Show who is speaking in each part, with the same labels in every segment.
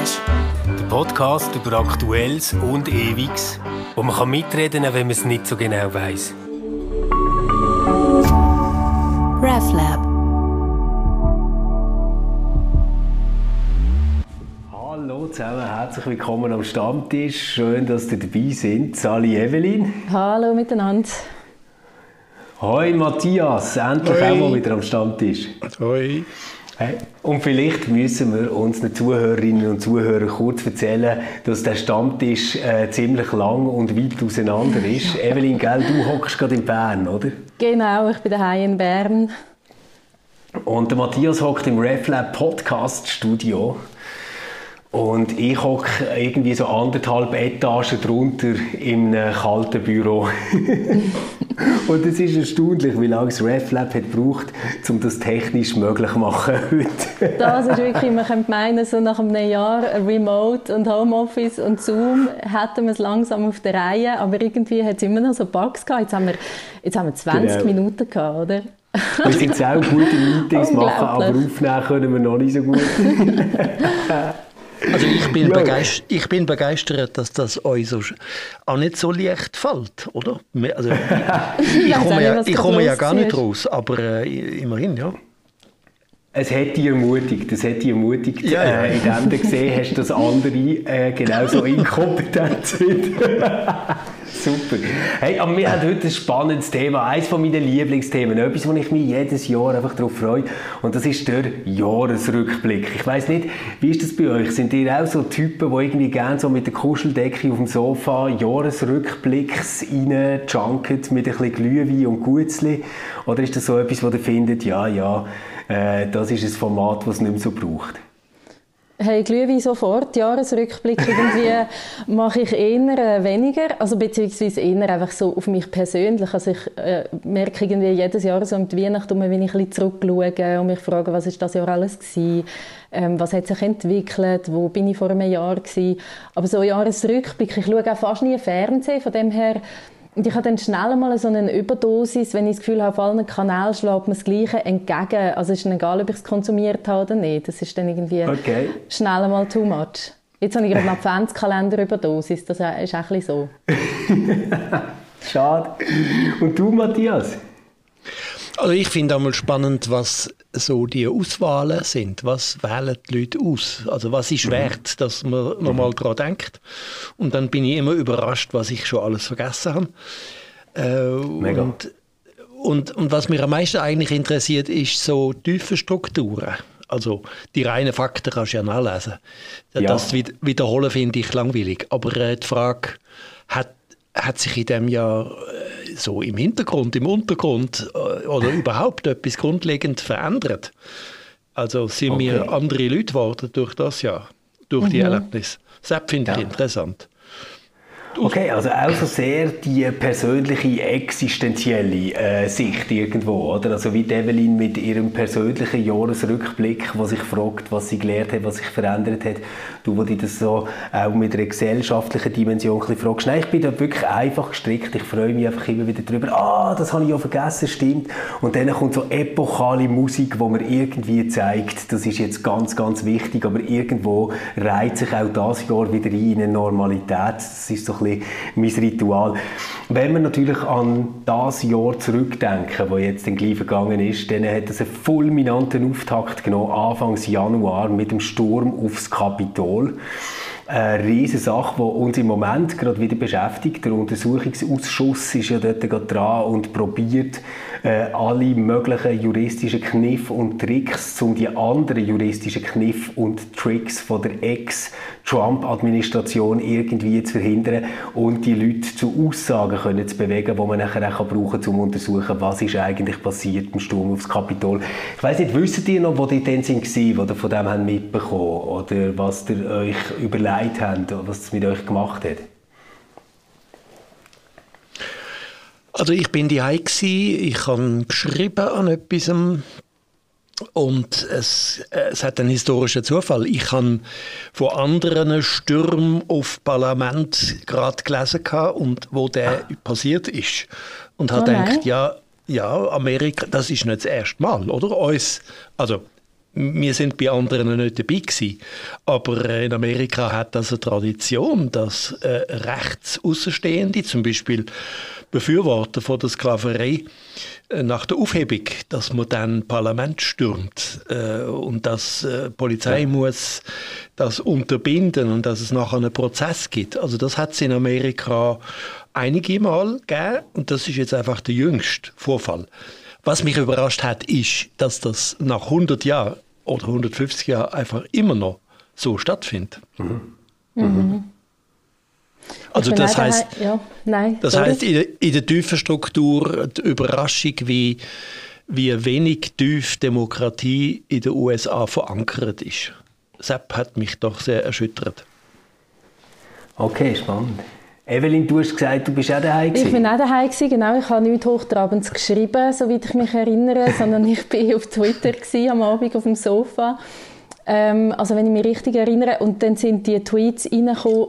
Speaker 1: hast.
Speaker 2: Der Podcast über Aktuelles und Ewiges, wo man kann mitreden kann, wenn man es nicht so genau weiß.
Speaker 1: RefLab.
Speaker 2: Hallo zusammen, herzlich willkommen am Stammtisch. Schön, dass ihr dabei sind. Sali Evelyn.
Speaker 3: Hallo miteinander.
Speaker 2: Hoi Matthias, endlich
Speaker 4: Hoi.
Speaker 2: auch mal wieder am Stammtisch.
Speaker 4: Hoi.
Speaker 2: Hey. Und vielleicht müssen wir unseren Zuhörerinnen und Zuhörern kurz erzählen, dass der Stammtisch äh, ziemlich lang und weit auseinander ist. Evelyn, gell, du hockst gerade in Bern, oder?
Speaker 3: Genau, ich bin daheim in Bern.
Speaker 2: Und der Matthias hockt im RefLab Podcast Studio. Und ich hocke irgendwie so anderthalb Etagen drunter in einem kalten Büro. und es ist erstaunlich, wie lange das RefLab hat gebraucht, um das technisch möglich zu machen heute.
Speaker 3: Das ist wirklich, man könnte meinen, so nach einem Jahr Remote und Homeoffice und Zoom hätten wir es langsam auf der Reihe, aber irgendwie hat es immer noch so Bugs gehabt. Jetzt haben wir, jetzt haben wir 20
Speaker 2: Genau.
Speaker 3: Minuten gehabt, oder?
Speaker 2: Wir sind jetzt auch gut in Meetings machen, aber aufnehmen können wir noch nicht so gut.
Speaker 4: Also ich bin,
Speaker 2: Ja.
Speaker 4: begeistert, ich bin begeistert, dass das euch so auch nicht so leicht fällt, oder? Also, ich, ich komme ja, ich komme ja gar nicht raus, aber äh, immerhin, ja.
Speaker 2: Es hat dich ermutigt, es hat dich ermutigt,
Speaker 4: Ja, ja.
Speaker 2: Äh, indem du gesehen hast, dass andere äh, genauso inkompetent sind. Super. Hey, aber wir haben heute ein spannendes Thema, eines von meinen Lieblingsthemen, etwas, wo ich mich jedes Jahr einfach darauf freue und das ist der Jahresrückblick. Ich weiß nicht, wie ist das bei euch? Sind ihr auch so Typen, die irgendwie gerne so mit der Kuscheldecke auf dem Sofa Jahresrückblicks reinjunken mit ein bisschen Glühwein und Gutzli? Oder ist das so etwas, wo ihr findet, ja, ja, äh, das ist ein Format, das es nicht mehr so braucht?
Speaker 3: Hey, Glühwein sofort, Jahresrückblick irgendwie mache ich eher äh, weniger, also beziehungsweise eher einfach so auf mich persönlich. Also ich äh, merke irgendwie jedes Jahr so um die Weihnachten, wenn ich ein bisschen zurückschaue und mich frage, was ist das Jahr alles gewesen, ähm, was hat sich entwickelt, wo bin ich vor einem Jahr gewesen. Aber so Jahresrückblick, ich schaue auch fast nie Fernsehen, von dem her und ich habe dann schnell mal so eine Überdosis, wenn ich das Gefühl habe, auf allen Kanälen schlägt mir das Gleiche entgegen. Also es ist dann egal, ob ich es konsumiert habe oder nicht. Das ist dann irgendwie
Speaker 2: Okay.
Speaker 3: schnell mal too much. Jetzt habe ich gerade einen Adventskalender Überdosis. Das ist auch ein bisschen so.
Speaker 2: Schade. Und du, Matthias?
Speaker 4: Also ich finde auch mal spannend, was so die Auswahlen sind. Was wählen die Leute aus? Also was ist wert, dass man nochmal dran denkt? Und dann bin ich immer überrascht, was ich schon alles vergessen habe. Äh,
Speaker 2: Mega.
Speaker 4: Und, und, und was mich am meisten eigentlich interessiert, ist so tiefe Strukturen. Also die reinen Fakten kannst du ja nachlesen.
Speaker 2: Ja.
Speaker 4: Das Wiederholen finde ich langweilig. Aber äh, die Frage, hat, hat sich in dem Jahr so im Hintergrund, im Untergrund äh, oder überhaupt etwas grundlegend verändert? Also sind
Speaker 2: Okay.
Speaker 4: wir andere Leute geworden durch das Jahr, durch die Erlebnisse? Das finde ich
Speaker 2: Ja.
Speaker 4: interessant.
Speaker 2: Okay, also auch so sehr die persönliche, existenzielle äh, Sicht irgendwo, oder? Also wie Evelyn mit ihrem persönlichen Jahresrückblick, wo sich fragt, was sie gelernt hat, was sich verändert hat. Du, wo dich das so auch mit einer gesellschaftlichen Dimension ein fragst. Nein, ich bin da wirklich einfach gestrickt. Ich freue mich einfach immer wieder drüber. Ah, das habe ich ja vergessen, stimmt. Und dann kommt so epochale Musik, wo mir irgendwie zeigt, das ist jetzt ganz, ganz wichtig, aber irgendwo reiht sich auch das Jahr wieder in eine Normalität. Das ist so ein bisschen mein Ritual. Wenn wir natürlich an das Jahr zurückdenken, wo jetzt dann gleich vergangen ist, dann hat es einen fulminanten Auftakt genommen, Anfangs Januar, mit dem Sturm aufs Kapitol. Eine riesige Sache, die uns im Moment gerade wieder beschäftigt. Der Untersuchungsausschuss ist ja dort gerade dran und probiert, äh, alle möglichen juristischen Kniffe und Tricks, um die anderen juristischen Kniffe und Tricks von der Ex-Trump-Administration irgendwie zu verhindern und die Leute zu Aussagen können zu bewegen, die man nachher auch brauchen kann, um zu untersuchen, was ist eigentlich passiert im Sturm aufs Kapitol. Ich weiß nicht, wisst ihr noch, wo die dann sind, ihr von dem habt mitbekommen oder was ihr euch überlegt habt, was es mit euch gemacht hat?
Speaker 4: Also ich bin die ich habe geschrieben an etwas und es, es hat einen historischen Zufall. Ich habe von anderen Stürmen auf Parlament gerade gelesen gehabt und wo der passiert ist und habe
Speaker 3: Oh nein.
Speaker 4: gedacht, ja, ja, Amerika, das ist nicht das erste Mal, oder? Uns, also wir sind bei anderen nicht dabei gewesen. Aber in Amerika hat das eine Tradition, dass äh, Rechtsaußenstehende, zum Beispiel Befürworter von der Sklaverei, äh, nach der Aufhebung, dass man dann Parlament stürmt äh, und dass äh, Polizei ja. muss das unterbinden und dass es nachher einen Prozess gibt. Also das hat es in Amerika einige Mal gegeben und das ist jetzt einfach der jüngste Vorfall. Was mich überrascht hat, ist, dass das nach 100 Jahren oder 150 Jahren einfach immer noch so stattfindet. Mhm. Mhm. Also das heißt, ja, nein, das heißt in, der, in der tiefen Struktur die Überraschung, wie, wie wenig tief Demokratie in den USA verankert ist. Sepp hat mich doch sehr erschüttert.
Speaker 2: Okay, spannend. Evelyn, du hast gesagt, du bist auch daheim
Speaker 3: gewesen. Ich bin auch daheim gewesen, genau. Ich habe nichts Hochtrabends geschrieben, soweit ich mich erinnere, sondern ich war auf Twitter gewesen, am Abend auf dem Sofa ähm, also wenn ich mich richtig erinnere, und dann sind die Tweets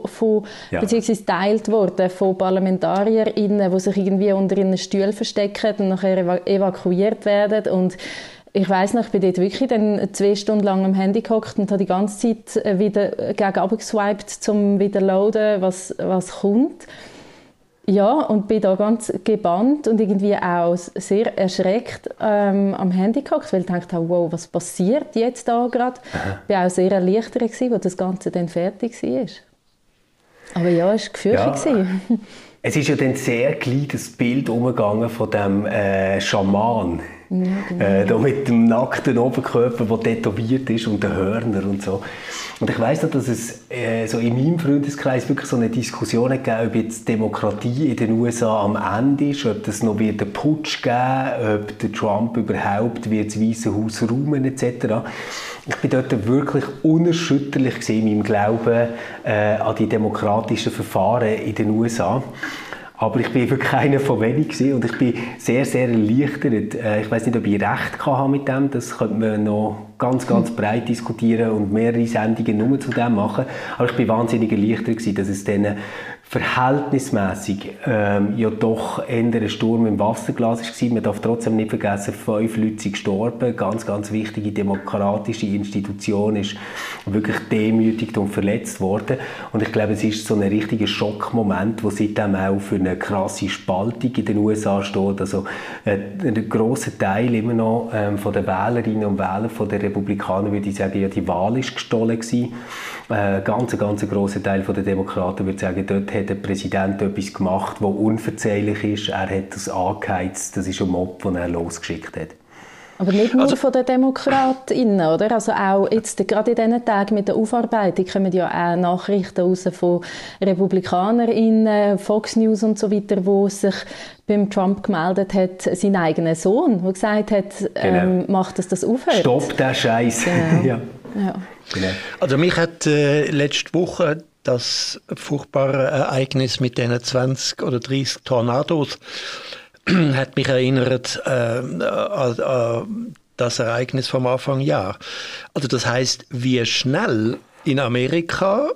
Speaker 3: von, ja. beziehungsweise geteilt worden von ParlamentarierInnen, die sich irgendwie unter ihren Stühlen verstecken und nachher evakuiert werden und ich weiß noch, ich bin dort wirklich dann zwei Stunden lang am Handy gehockt und habe die ganze Zeit äh, wieder gegen geswiped, um wieder loaden, was, was kommt. Ja, und bin da ganz gebannt und irgendwie auch sehr erschreckt ähm, am Handy gehockt, weil ich dachte, wow, was passiert jetzt da gerade? Ich war auch sehr erleichtert, als das Ganze dann fertig war. Aber ja, es war gefürchtet. Ja.
Speaker 2: Es ist ja dann sehr gleich das Bild umgegangen von dem äh, Schaman ja, genau. äh, da mit dem nackten Oberkörper, der tätowiert ist und den Hörner und so. Und ich weiß noch, dass es äh, so in meinem Freundeskreis wirklich so eine Diskussion gegeben ob jetzt Demokratie in den USA am Ende ist, ob es noch wird einen Putsch geben, ob der Trump überhaupt wird das Weiße Haus räumen etc. Ich bin dort wirklich unerschütterlich in meinem Glauben äh, an die demokratischen Verfahren in den USA. Aber ich bin wirklich einer von wenig und ich bin sehr, sehr erleichtert. Äh, ich weiß nicht, ob ich recht hatte mit dem. Das könnte man noch ganz, ganz breit diskutieren und mehrere Sendungen nur zu dem machen. Aber ich bin wahnsinnig erleichtert gewesen, dass es dann verhältnismäßig ähm, ja doch eher ein Sturm im Wasserglas war. Man darf trotzdem nicht vergessen, fünf Leute sind gestorben. Ganz, ganz wichtige demokratische Institution ist wirklich demütigt und verletzt worden. Und ich glaube, es ist so ein richtiger Schockmoment, wo seitdem auch für eine krasse Spaltung in den USA steht. Also äh, ein grosser Teil immer noch ähm, von den Wählerinnen und Wählern von der Republikaner würde ich sagen, ja, die Wahl ist gestohlen gewesen. Äh, ganz, ganz grosser Teil der Demokraten würde sagen, dort hat der Präsident etwas gemacht, was unverzeihlich ist. Er hat das angeheizt. Das ist ein Mob, den er losgeschickt hat.
Speaker 3: Aber nicht nur also, von den DemokratInnen, oder? Also auch jetzt, gerade in diesen Tagen mit der Aufarbeitung kommen ja auch Nachrichten raus von RepublikanerInnen, Fox News und so weiter, wo sich beim Trump gemeldet hat, sein eigener Sohn, der gesagt hat, genau. ähm, macht, dass das aufhört.
Speaker 2: Stopp der Scheiß. Genau. ja.
Speaker 4: ja. Genau. Also mich hat äh, letzte Woche das furchtbare Ereignis mit diesen 20 oder 30 Tornados hat mich erinnert äh, an, an das Ereignis vom Anfang Jahr. Also das heißt, wie schnell in Amerika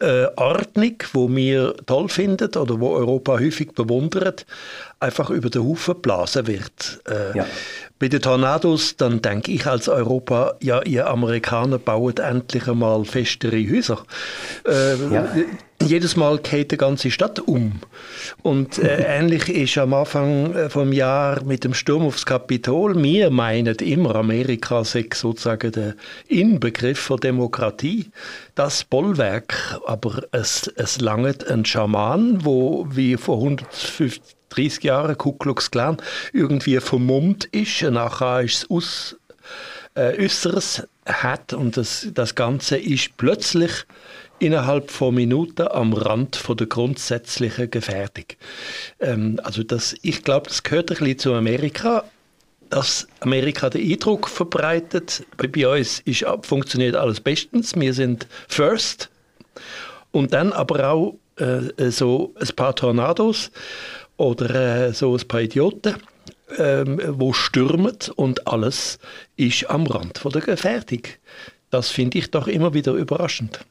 Speaker 4: äh, Ordnung, wo wir toll finden oder wo Europa häufig bewundert, einfach über den Haufen geblasen wird. Äh, ja. Bei den Tornados, dann denke ich als Europa, ja, ihr Amerikaner baut endlich einmal festere Häuser. Äh, ja. Jedes Mal geht die ganze Stadt um. Und äh, ähnlich ist am Anfang äh, vom Jahr mit dem Sturm aufs Kapitol. Wir meinen immer, Amerika sei sozusagen der Inbegriff von Demokratie, das Bollwerk. Aber es, es langt ein Schaman, wo wie vor 150 30 Jahren Ku Klux Klan irgendwie vermummt ist. Nachher ist es aus, äh, Äußeres hat und das, das Ganze ist plötzlich innerhalb von Minuten am Rand von der grundsätzlichen Gefährdung. Ähm, also das, ich glaube, das gehört ein bisschen zu Amerika, dass Amerika den Eindruck verbreitet, bei uns ist, funktioniert alles bestens, wir sind first und dann aber auch äh, so ein paar Tornados oder äh, so ein paar Idioten, ähm, wo stürmen und alles ist am Rand von der Gefährdung. Das finde ich doch immer wieder überraschend.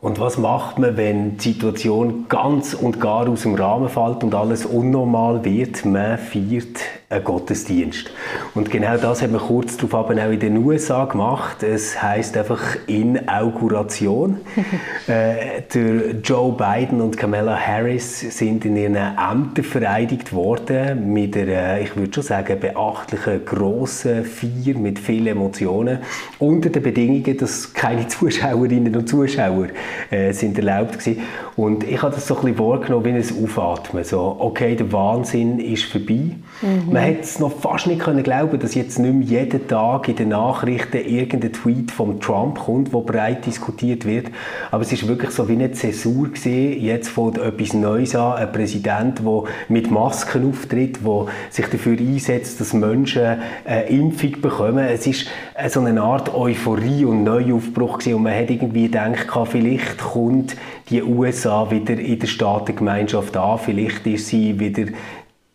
Speaker 2: Und was macht man, wenn die Situation ganz und gar aus dem Rahmen fällt und alles unnormal wird? Man feiert ein Gottesdienst. Und genau das haben wir kurz darauf auch in den USA gemacht. Es heißt einfach Inauguration. äh, der Joe Biden und Kamala Harris sind in ihren Ämtern vereidigt worden mit einer, ich würde schon sagen, beachtlichen grossen Feier mit vielen Emotionen unter den Bedingungen, dass keine Zuschauerinnen und Zuschauer äh, sind erlaubt gewesen. Und ich habe das so ein bisschen wahrgenommen wie ein Aufatmen. So, okay, der Wahnsinn ist vorbei. Mhm. Man hätte es noch fast nicht können glauben, dass jetzt nicht mehr jeden Tag in den Nachrichten irgendein Tweet von Trump kommt, wo breit diskutiert wird. Aber es ist wirklich so wie eine Zäsur gewesen. Jetzt fängt etwas Neues an. Ein Präsident, der mit Masken auftritt, der sich dafür einsetzt, dass Menschen eine Impfung bekommen. Es ist so eine Art Euphorie und Neuaufbruch gewesen. Und man hat irgendwie gedacht, vielleicht kommt die USA wieder in der Staatengemeinschaft an. Vielleicht ist sie wieder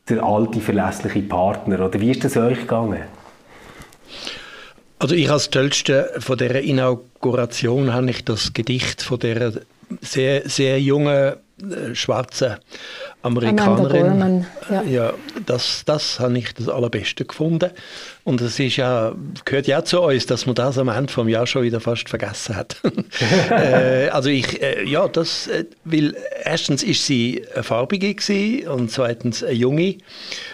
Speaker 2: der alte, verlässliche Partner? Oder wie ist das euch gegangen?
Speaker 4: Also ich als Tollste von der Inauguration habe ich das Gedicht von der sehr, sehr jungen äh, schwarzen Amerikanerin. Ja. ja, das, das habe ich das Allerbeste gefunden. Und es ist ja, gehört ja zu uns, dass man das am Ende vom Jahr schon wieder fast vergessen hat. äh, also ich, äh, ja, das, äh, weil erstens ist sie eine farbige gewesen und zweitens eine junge.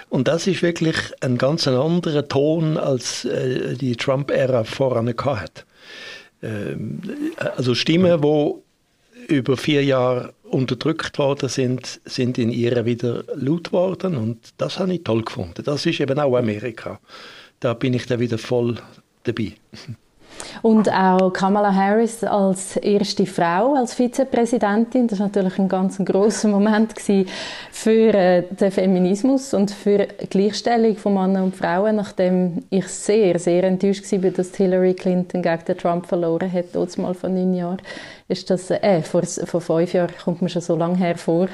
Speaker 4: Und das ist wirklich ein ganz anderer Ton, als äh, die Trump-Ära voran hat. Ähm, also Stimmen, die über vier Jahre unterdrückt worden sind, sind in ihr wieder laut worden und das habe ich toll gefunden. Das ist eben auch Amerika. Da bin ich dann wieder voll dabei.
Speaker 3: Und auch Kamala Harris als erste Frau, als Vizepräsidentin, das war natürlich ein ganz großer Moment für äh, den Feminismus und für die Gleichstellung von Männern und Frauen, nachdem ich sehr, sehr enttäuscht war, dass Hillary Clinton gegen den Trump verloren hat, dort mal vor neun Jahren. Ist das, äh, vor, vor fünf Jahren kommt mir schon so lange hervor.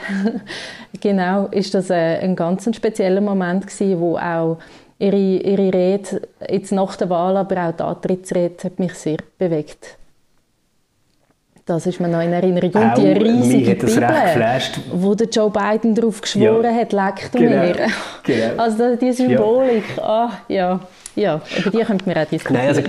Speaker 3: genau, ist das äh, ein ganz spezieller Moment gewesen, wo auch ihre, ihre Rede, jetzt nach der Wahl, aber auch die Antrittsrede, hat mich sehr bewegt. Das ist mir noch in Erinnerung. Und die riesige Bibel, wo der Joe Biden darauf geschworen ja. hat, leckt genau. mir. Genau. Also die Symbolik, ja. Ah, ja. Ja, über die könnten wir auch diskutieren.
Speaker 2: Nein, also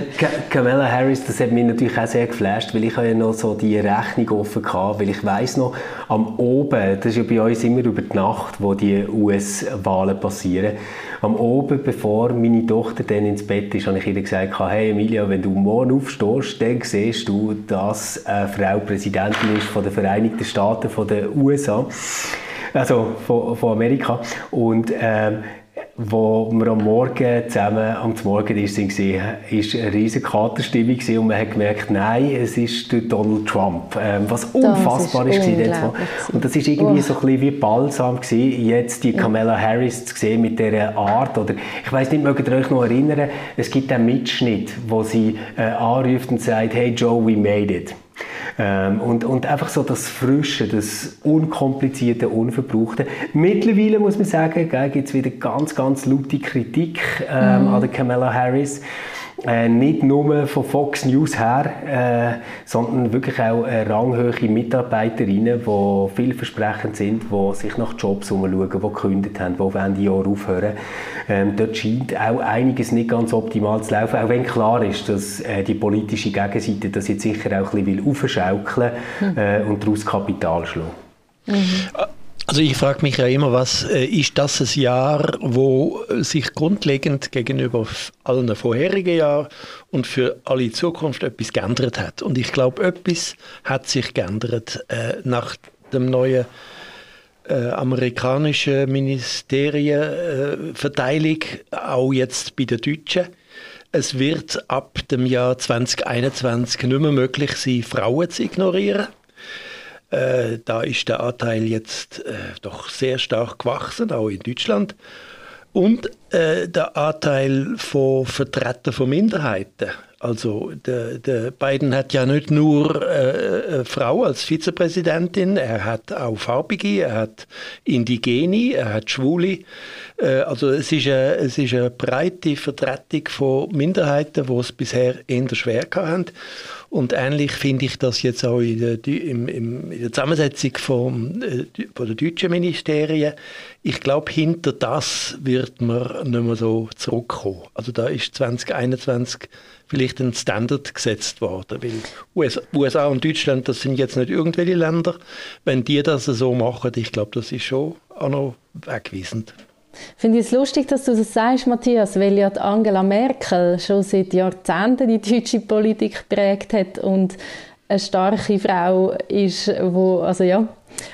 Speaker 2: Kamala Harris, das hat mich natürlich auch sehr geflasht, weil ich ja noch so die Rechnung offen hatte, weil ich weiss noch, am Oben, das ist ja bei uns immer über die Nacht, wo die US-Wahlen passieren, am Oben, bevor meine Tochter dann ins Bett ist, habe ich ihr gesagt, hey Emilia, wenn du morgen aufstehst, dann siehst du, dass eine Frau Präsidentin ist von den Vereinigten Staaten, von den USA, also von, von Amerika und ähm, wo wir am Morgen zusammen am Morgen sind, war eine riesige Katerstimmung und man hat gemerkt, nein, es ist Donald Trump, ähm, was unfassbar ist, ist Und das ist irgendwie oh. so ein bisschen wie Balsam gewesen, jetzt die Kamala Harris zu sehen mit dieser Art oder ich weiß nicht, mögt ihr euch noch erinnern, es gibt einen Mitschnitt, wo sie äh, anruft und sagt, hey Joe, we made it. Ähm, und, und einfach so das Frische, das Unkomplizierte, Unverbrauchte. Mittlerweile muss man sagen, gibt es wieder ganz, ganz laute Kritik ähm, mhm. an der Kamala Harris. Äh, nicht nur von Fox News her, äh, sondern wirklich auch äh, ranghöhe Mitarbeiterinnen, die vielversprechend sind, die sich nach Jobs umschauen, die gekündigt haben, die auf Ende Jahr aufhören. Ähm, dort scheint auch einiges nicht ganz optimal zu laufen, auch wenn klar ist, dass äh, die politische Gegenseite das jetzt sicher auch ein bisschen aufschaukeln will mhm. und daraus Kapital schlagen. Mhm.
Speaker 4: Also ich frage mich ja immer, was äh, ist das ein Jahr, wo sich grundlegend gegenüber allen vorherigen Jahren und für alle Zukunft etwas geändert hat. Und ich glaube, etwas hat sich geändert äh, nach dem neuen äh, amerikanischen Ministerienverteilung, äh, auch jetzt bei den Deutschen. Es wird ab dem Jahr 2021 nicht mehr möglich sein, Frauen zu ignorieren. Äh, da ist der Anteil jetzt äh, doch sehr stark gewachsen, auch in Deutschland. Und äh, der Anteil von Vertretern von Minderheiten. Also der, der Biden hat ja nicht nur äh, eine Frau als Vizepräsidentin, er hat auch Farbige, er hat Indigene, er hat Schwule. Äh, also es ist, eine, es ist eine breite Vertretung von Minderheiten, die es bisher eher schwer hatten. Und ähnlich finde ich das jetzt auch in der, im, in der Zusammensetzung von, äh, von der deutschen Ministerien. Ich glaube, hinter das wird man nicht mehr so zurückkommen. Also da ist 2021 vielleicht ein Standard gesetzt worden, weil USA, USA und Deutschland, das sind jetzt nicht irgendwelche Länder. Wenn die das so machen, ich glaube, das ist schon auch noch wegweisend.
Speaker 3: Finde ich es lustig, dass du das sagst, Matthias, weil ja Angela Merkel schon seit Jahrzehnten die deutsche Politik geprägt hat und eine starke Frau ist, wo, also ja,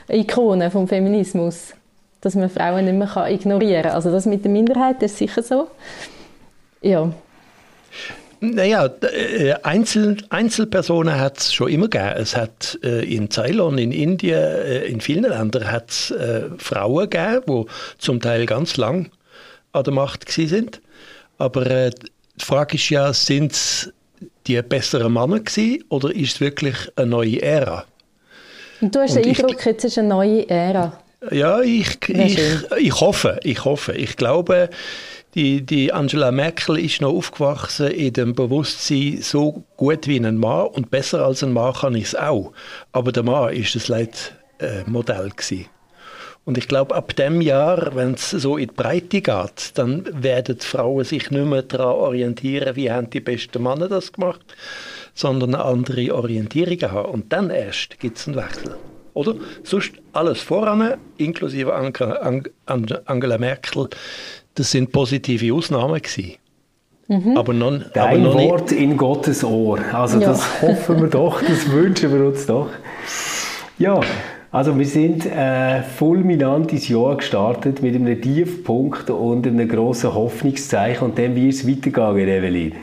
Speaker 3: Ikone vom Feminismus, dass man Frauen nicht mehr ignorieren kann. Also das mit der Minderheit, ist sicher so. Ja.
Speaker 4: Naja, äh, Einzel, Einzelpersonen hat es schon immer gegeben. Es hat äh, in Ceylon, in Indien, äh, in vielen Ländern hat es äh, Frauen gegeben, die zum Teil ganz lang an der Macht sind. Aber äh, die Frage ist ja, sind es die besseren Männer gewesen, oder ist es wirklich eine neue Ära?
Speaker 3: Und du hast Und den Eindruck, jetzt ist eine neue Ära.
Speaker 4: Ja, ich, ich, ich hoffe, ich hoffe. Ich glaube, die, die Angela Merkel ist noch aufgewachsen in dem Bewusstsein, so gut wie ein Mann und besser als ein Mann kann ich es auch. Aber der Mann ist das Leitmodell gewesen. Und ich glaube, ab dem Jahr, wenn es so in die Breite geht, dann werden die Frauen sich nicht mehr daran orientieren, wie haben die besten Männer das gemacht, sondern andere Orientierung haben. Und dann erst gibt es einen Wechsel. Oder? Sonst alles voran, inklusive Angela Merkel, das sind positive Ausnahmen gewesen.
Speaker 2: Mhm. Aber non, Dein aber noch Wort nicht. in Gottes Ohr. Also ja. das hoffen wir doch, das wünschen wir uns doch. Ja, also wir sind äh, fulminant ins Jahr gestartet mit einem Tiefpunkt und einem grossen Hoffnungszeichen und dann wird es weitergehen, Evelyn.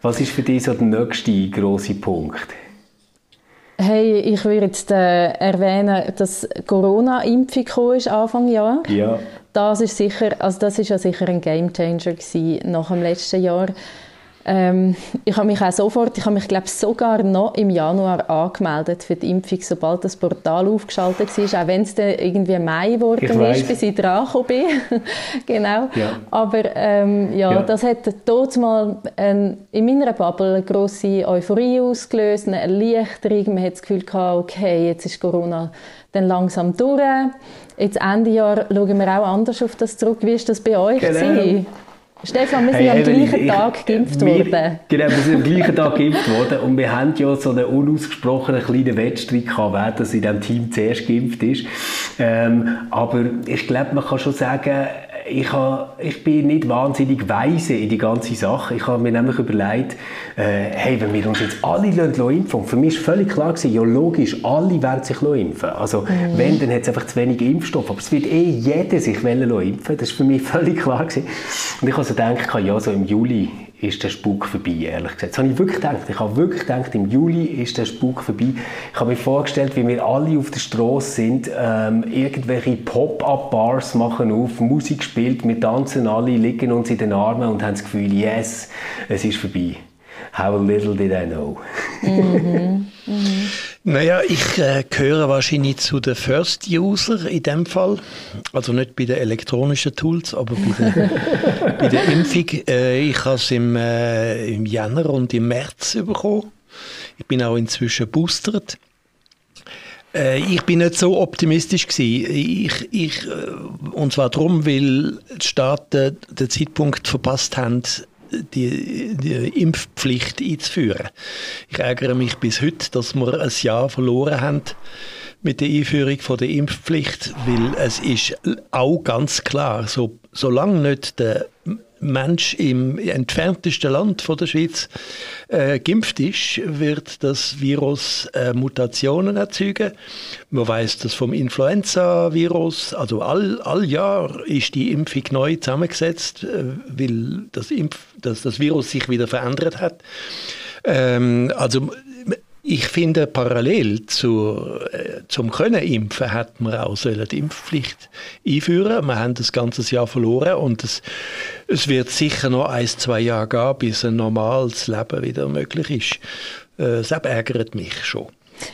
Speaker 2: Was ist für dich so der nächste grosse Punkt?
Speaker 3: Hey, ich würde jetzt äh, erwähnen, dass Corona-Impfung ist Anfang Jahr.
Speaker 2: Ja.
Speaker 3: Das ist sicher, also das ist ja sicher ein Gamechanger nach dem letzten Jahr. Ähm, ich habe mich auch sofort, ich habe mich glaube sogar noch im Januar angemeldet für die Impfung, sobald das Portal aufgeschaltet war, auch wenn es dann irgendwie Mai geworden ist, bis ich dran bin. genau. Ja. Aber ähm, ja, ja, das hat dort mal ein, in meiner Bubble eine grosse Euphorie ausgelöst, eine Erleichterung. Man hat das Gefühl gehabt, okay, jetzt ist Corona dann langsam durch. Jetzt Ende Jahr schauen wir auch anders auf das zurück. Wie war das bei euch? Genau. Stefan, wir sind hey, am gleichen ich, Tag geimpft worden.
Speaker 2: Genau, wir sind am gleichen Tag geimpft worden und wir haben ja so einen unausgesprochenen kleinen Wettstreit gehabt, wer das in diesem Team zuerst geimpft ist. Ähm, aber ich glaube, man kann schon sagen, ich, habe, ich bin nicht wahnsinnig weise in die ganze Sache. Ich habe mir nämlich überlegt, äh, hey, wenn wir uns jetzt alle impfen für mich war völlig klar gewesen, ja logisch, alle werden sich impfen. Also mhm. wenn, dann hat es einfach zu wenig Impfstoff. Aber es wird eh jeder sich impfen. Das war für mich völlig klar gewesen. Und ich habe so gedacht, ja, so im Juli ist der Spuk vorbei, ehrlich gesagt. Das habe ich wirklich gedacht. Ich habe wirklich gedacht, im Juli ist der Spuk vorbei. Ich habe mir vorgestellt, wie wir alle auf der Straße sind, ähm, irgendwelche Pop-up-Bars machen auf, Musik spielt, wir tanzen alle, liegen uns in den Armen und haben das Gefühl, yes, es ist vorbei. How little did I know.
Speaker 4: Mhm. Mhm. Naja, ich äh, gehöre wahrscheinlich zu den First User in dem Fall. Also nicht bei den elektronischen Tools, aber bei der, bei der Impfung. Äh, ich habe es im, äh, im Jänner und im März bekommen. Ich bin auch inzwischen boostert. Äh, ich bin nicht so optimistisch gewesen. Ich, ich, äh, und zwar darum, weil die Staaten den Zeitpunkt verpasst haben, die, die Impfpflicht einzuführen. Ich ärgere mich bis heute, dass wir ein Jahr verloren haben mit der Einführung von der Impfpflicht, weil es ist auch ganz klar, so, solange nicht der Mensch im entferntesten Land von der Schweiz äh, geimpft ist, wird das Virus äh, Mutationen erzeugen. Man weiß das vom Influenza-Virus. Also all, all Jahr ist die Impfung neu zusammengesetzt, äh, weil das, Impf, das, das Virus sich wieder verändert hat. Ähm, also ich finde, parallel zu, äh, zum Können impfen hat man auch die Impfpflicht einführen. Wir haben das ganze Jahr verloren und es, es wird sicher noch ein, zwei Jahre gehen, bis ein normales Leben wieder möglich ist. Äh, das ärgert mich schon.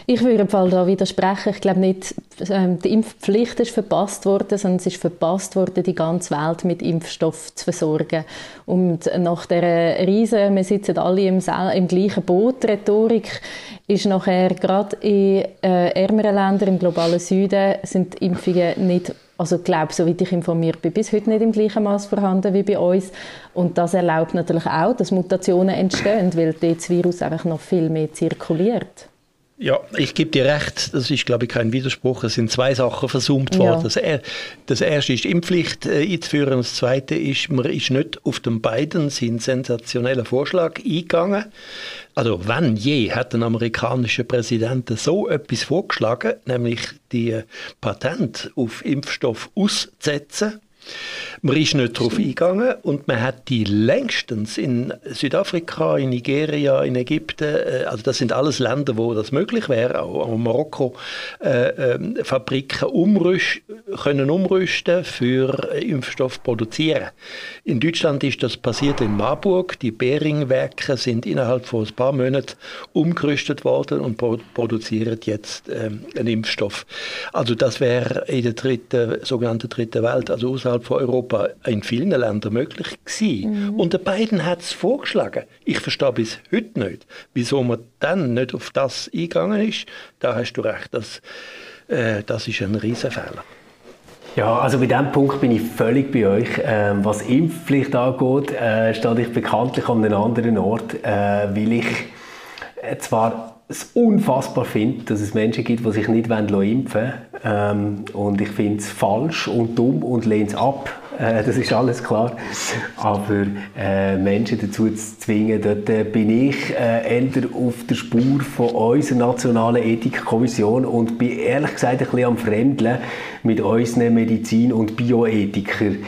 Speaker 3: Ich würde im Fall da widersprechen. Ich glaube nicht, ähm, die Impfpflicht ist verpasst worden, sondern es ist verpasst worden, die ganze Welt mit Impfstoff zu versorgen. Und nach der riesen, wir sitzen alle im, im gleichen Boot, Rhetorik, ist nachher gerade in äh, ärmeren Ländern im globalen Süden sind Impfungen nicht also ich glaube, soweit ich informiert bin, bis heute nicht im gleichen Maß vorhanden wie bei uns. Und das erlaubt natürlich auch, dass Mutationen entstehen, weil das Virus einfach noch viel mehr zirkuliert.
Speaker 4: Ja, ich gebe dir recht, das ist, glaube ich, kein Widerspruch. Es sind zwei Sachen versummt worden. Das, er, das, erste ist Impfpflicht äh, einzuführen das zweite ist, man ist nicht auf den beiden seinen sensationellen Vorschlag eingegangen. Also wenn je hat ein amerikanischer Präsident so etwas vorgeschlagen, nämlich die Patent auf Impfstoff auszusetzen, man ist nicht darauf eingegangen und man hat die längstens in Südafrika, in Nigeria, in Ägypten, äh, also das sind alles Länder, wo das möglich wäre, auch Marokko, äh, äh, Fabriken umrüst, können umrüsten für Impfstoff produzieren. In Deutschland ist das passiert in Marburg. Die Behring-Werke sind innerhalb von ein paar Monaten umgerüstet worden und produzieren jetzt ähm, einen Impfstoff. Also das wäre in der dritten, sogenannten dritten Welt, also außerhalb von Europa, in vielen Ländern möglich gewesen. Mhm. Und der Biden hat es vorgeschlagen. Ich verstehe bis heute nicht, wieso man dann nicht auf das eingegangen ist. Da hast du recht, das, äh, das ist ein Riesenfehler.
Speaker 2: Ja, also bei diesem Punkt bin ich völlig bei euch. Ähm, was Impfpflicht angeht, äh, stehe ich bekanntlich an einem anderen Ort, äh, weil ich äh, zwar es unfassbar finde, dass es Menschen gibt, die sich nicht impfen wollen. Ähm, und ich finde es falsch und dumm und lehne es ab. Äh, das ist alles klar. Aber äh, Menschen dazu zu zwingen, dort äh, bin ich äh, eher auf der Spur von unserer nationalen Ethikkommission und bin ehrlich gesagt ein bisschen am Fremdeln mit unseren Medizin- und Bioethikern.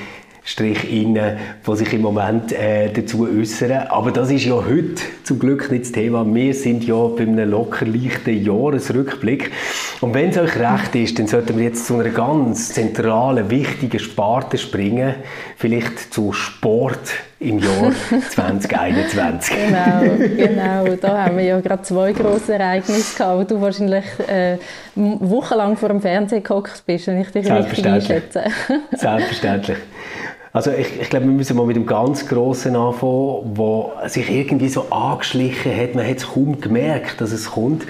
Speaker 2: Strich innen, die sich im Moment äh, dazu äußern. Aber das ist ja heute zum Glück nicht das Thema. Wir sind ja bei einem locker leichten Jahresrückblick. Und wenn es euch recht ist, dann sollten wir jetzt zu einer ganz zentralen, wichtigen Sparte springen. Vielleicht zu Sport im Jahr 2021.
Speaker 3: genau, genau. Da haben wir ja gerade zwei große Ereignisse gehabt, wo du wahrscheinlich äh, wochenlang vor dem Fernseher gehockt bist, wenn ich dich richtig einschätze.
Speaker 2: Selbstverständlich. Also ich, ich glaube, wir müssen mal mit dem ganz Grossen anfangen, wo sich irgendwie so angeschlichen hat. Man hat es kaum gemerkt, dass es kommt.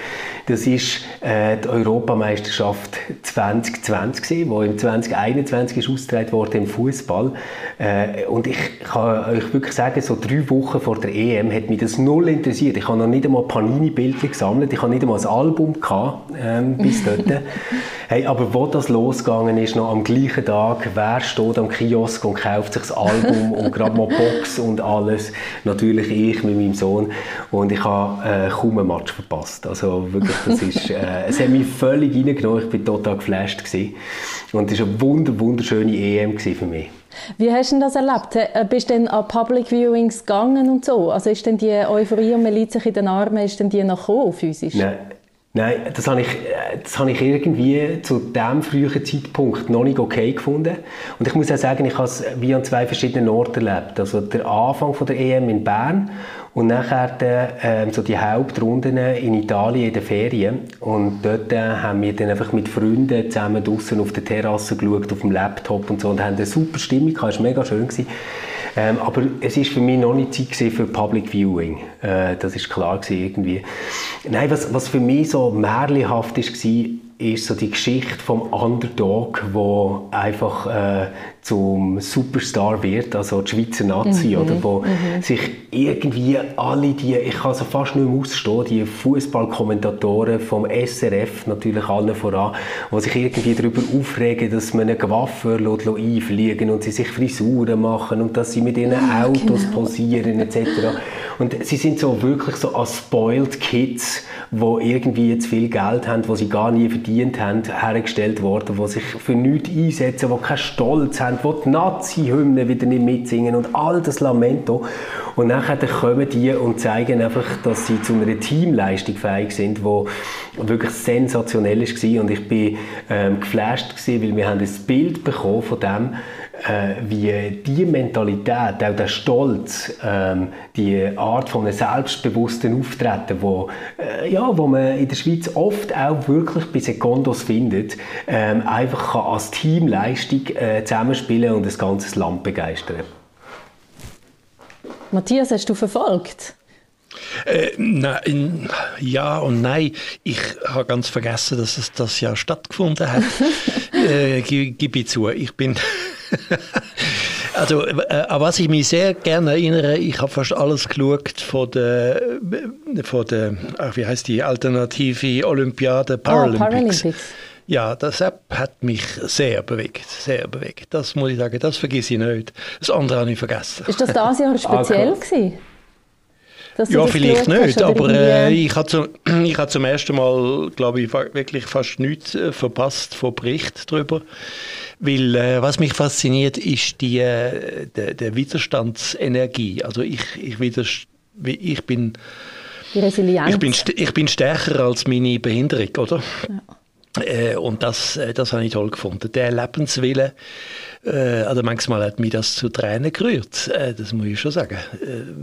Speaker 2: Das ist äh, die Europameisterschaft 2020, die im 2021 ist ausgetragen wurde im Fußball. Äh, und ich kann euch wirklich sagen, so drei Wochen vor der EM hat mich das null interessiert. Ich habe noch nicht einmal Panini-Bilder gesammelt, ich habe nicht einmal ein Album gehabt, ähm, bis dort. hey, aber wo das losgegangen ist, noch am gleichen Tag, wer steht am Kiosk und kauft sich das Album und gerade mal Box und alles? Natürlich ich mit meinem Sohn. Und ich habe äh, kaum ein Match verpasst. Also wirklich das ist, äh, es hat mich völlig reingenommen. Ich war total geflasht. Gewesen. Und es war eine wunder, wunderschöne EM für mich.
Speaker 3: Wie hast du das erlebt? Äh, bist du denn an Public Viewings gegangen und so? Also ist denn die Euphorie und man liegt sich in den Armen, ist denn die noch gekommen, physisch?
Speaker 2: Nein. Nein, das habe, ich, äh, das habe ich irgendwie zu diesem frühen Zeitpunkt noch nicht okay gefunden. Und ich muss auch sagen, ich habe es wie an zwei verschiedenen Orten erlebt. Also der Anfang von der EM in Bern und nachher äh, so die Hauptrunden in Italien in den Ferien. Und dort äh, haben wir dann einfach mit Freunden zusammen draußen auf der Terrasse geschaut, auf dem Laptop und so und haben eine super Stimmung gehabt. Es war mega schön. Gewesen. Ähm, aber es ist für mich noch nicht Zeit für Public Viewing. Äh, das ist klar gewesen, irgendwie. Nein, was, was für mich so märchenhaft ist, war, ist so die Geschichte vom Underdog, wo einfach äh, zum Superstar wird, also die Schweizer Nazi, mhm. oder wo mhm. sich irgendwie alle die, ich kann so fast nicht mehr ausstehen, die Fußballkommentatoren vom SRF natürlich allen voran, wo sich irgendwie darüber aufregen, dass man eine Waffe einfliegen und sie sich Frisuren machen und dass sie mit ihren Autos genau. posieren etc. Und sie sind so wirklich so als spoiled Kids, wo irgendwie zu viel Geld haben, wo sie gar nie verdient haben, hergestellt worden, wo sich für nichts einsetzen, wo keinen Stolz haben, wo die Nazi-Hymne wieder nicht mitsingen und all das Lamento. Und nachher kommen die und zeigen einfach, dass sie zu einer Teamleistung fähig sind, wo wirklich sensationell war. Und ich bin ähm, geflasht gewesen, weil wir haben ein Bild bekommen von dem, äh, wie die Mentalität, auch der Stolz, ähm, die Art von einem selbstbewussten Auftreten, wo, äh, ja, wo man in der Schweiz oft auch wirklich bei Secondos findet, ähm, einfach kann als Teamleistung äh, zusammenspielen und das ganze Land begeistern.
Speaker 3: Matthias, hast du verfolgt?
Speaker 4: Äh, nein, ja und nein. Ich habe ganz vergessen, dass es das ja stattgefunden hat. äh, gebe ich zu. Ich bin. also, äh, an was ich mich sehr gerne erinnere, ich habe fast alles geschaut von der, von der ach, wie heißt die, alternative Olympiade Paralympics. Oh, Paralympics. Ja, das hat mich sehr bewegt, sehr bewegt. Das muss ich sagen, das vergesse ich nicht. Das andere habe ich vergessen.
Speaker 3: Ist das das Jahr speziell gewesen?
Speaker 4: ja, vielleicht nicht, hast, aber äh, ich habe zum, hab zum ersten Mal, glaube ich, wirklich fast nichts äh, verpasst von Bericht darüber. Weil äh, was mich fasziniert, ist die, äh, der, der Widerstandsenergie. Also ich, ich, widerst ich bin...
Speaker 3: Die Resilienz.
Speaker 4: Ich bin, ich bin stärker als meine Behinderung, oder? Ja. Äh, und das, äh, das habe ich toll gefunden. Der Lebenswille, äh, also manchmal hat mich das zu Tränen gerührt, äh, das muss ich schon sagen.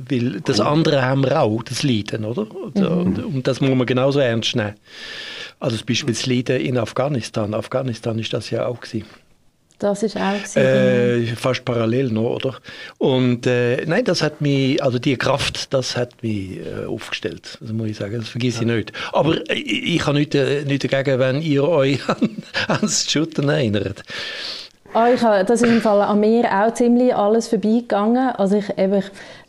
Speaker 4: Weil das andere haben wir auch, das Leiden, oder? Mhm. Und, und, das muss man genauso ernst nehmen. Also zum Beispiel das Leiden in Afghanistan. Afghanistan ist das ja auch gewesen.
Speaker 3: Das ist auch
Speaker 4: äh, fast parallel noch, oder? Und äh, nein, das hat mich, also die Kraft, das hat mich äh, aufgestellt. Das muss ich sagen, das vergesse ja. ich nicht. Aber ich, ich habe nichts, äh, nichts dagegen, wenn ihr euch an, ans Shooten erinnert.
Speaker 3: Oh, ich habe, das ist im Fall an mir auch ziemlich alles vorbeigegangen. Also ich, eben, ich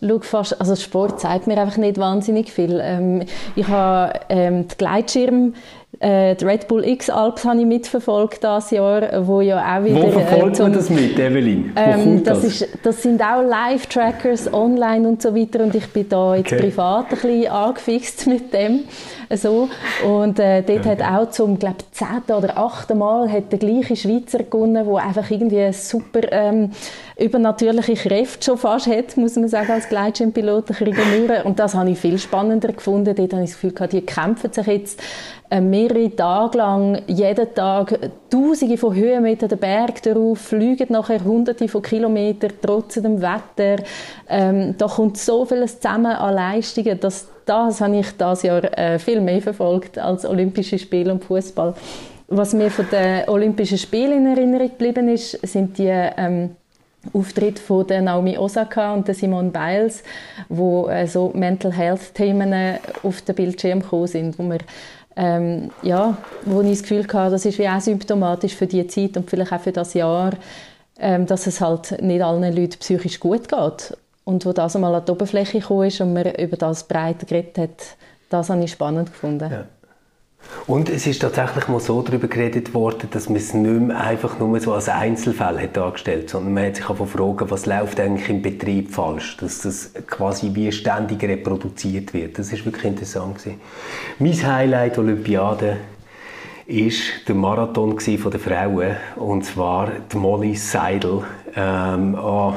Speaker 3: schaue fast, also Sport zeigt mir einfach nicht wahnsinnig viel. Ähm, ich habe ähm, die Gleitschirm äh, die Red Bull X Alps habe ich mitverfolgt dieses Jahr, wo ja auch wieder...
Speaker 2: Wo verfolgt äh, man das mit, Evelyn?
Speaker 3: Wo ähm, das, das? Ist, das sind auch Live-Trackers online und so weiter und ich bin da jetzt okay. privat ein bisschen angefixt mit dem. So. Und äh, dort okay. hat auch zum, glaube zehnten oder achten Mal hat der gleiche Schweizer gewonnen, der einfach irgendwie super ähm, übernatürliche Kräfte schon fast hat, muss man sagen, als Gleitschirmpilot, Und das habe ich viel spannender gefunden. Dort habe ich das Gefühl, die kämpfen sich jetzt äh, mehrere Tage lang, jeden Tag Tausende von Höhenmetern den Berg darauf, fliegen nachher Hunderte von Kilometern trotz dem Wetter. Ähm, da kommt so vieles zusammen an Leistungen, dass das habe ich dieses Jahr äh, viel mehr verfolgt als Olympische Spiele und Fußball. Was mir von den Olympischen Spielen in Erinnerung geblieben ist, sind die ähm, Auftritt von der Naomi Osaka und der Simone Biles, wo äh, so Mental Health Themen auf den Bildschirm gekommen sind, wo wir ähm, ja, wo ich das Gefühl hatte, das ist wie auch symptomatisch für die Zeit und vielleicht auch für das Jahr, ähm, dass es halt nicht allen Leuten psychisch gut geht. Und wo das einmal an die Oberfläche ist und man über das breit geredet hat, das habe ich spannend gefunden. Ja.
Speaker 2: Und es ist tatsächlich mal so darüber geredet worden, dass man es nicht mehr einfach nur so als Einzelfall hat dargestellt, sondern man hat sich auch fragen, was läuft eigentlich im Betrieb falsch, dass das quasi wie ständig reproduziert wird. Das ist wirklich interessant gewesen. Mein Highlight Olympiade ist der Marathon von der Frauen und zwar die Molly Seidel. Ähm, oh,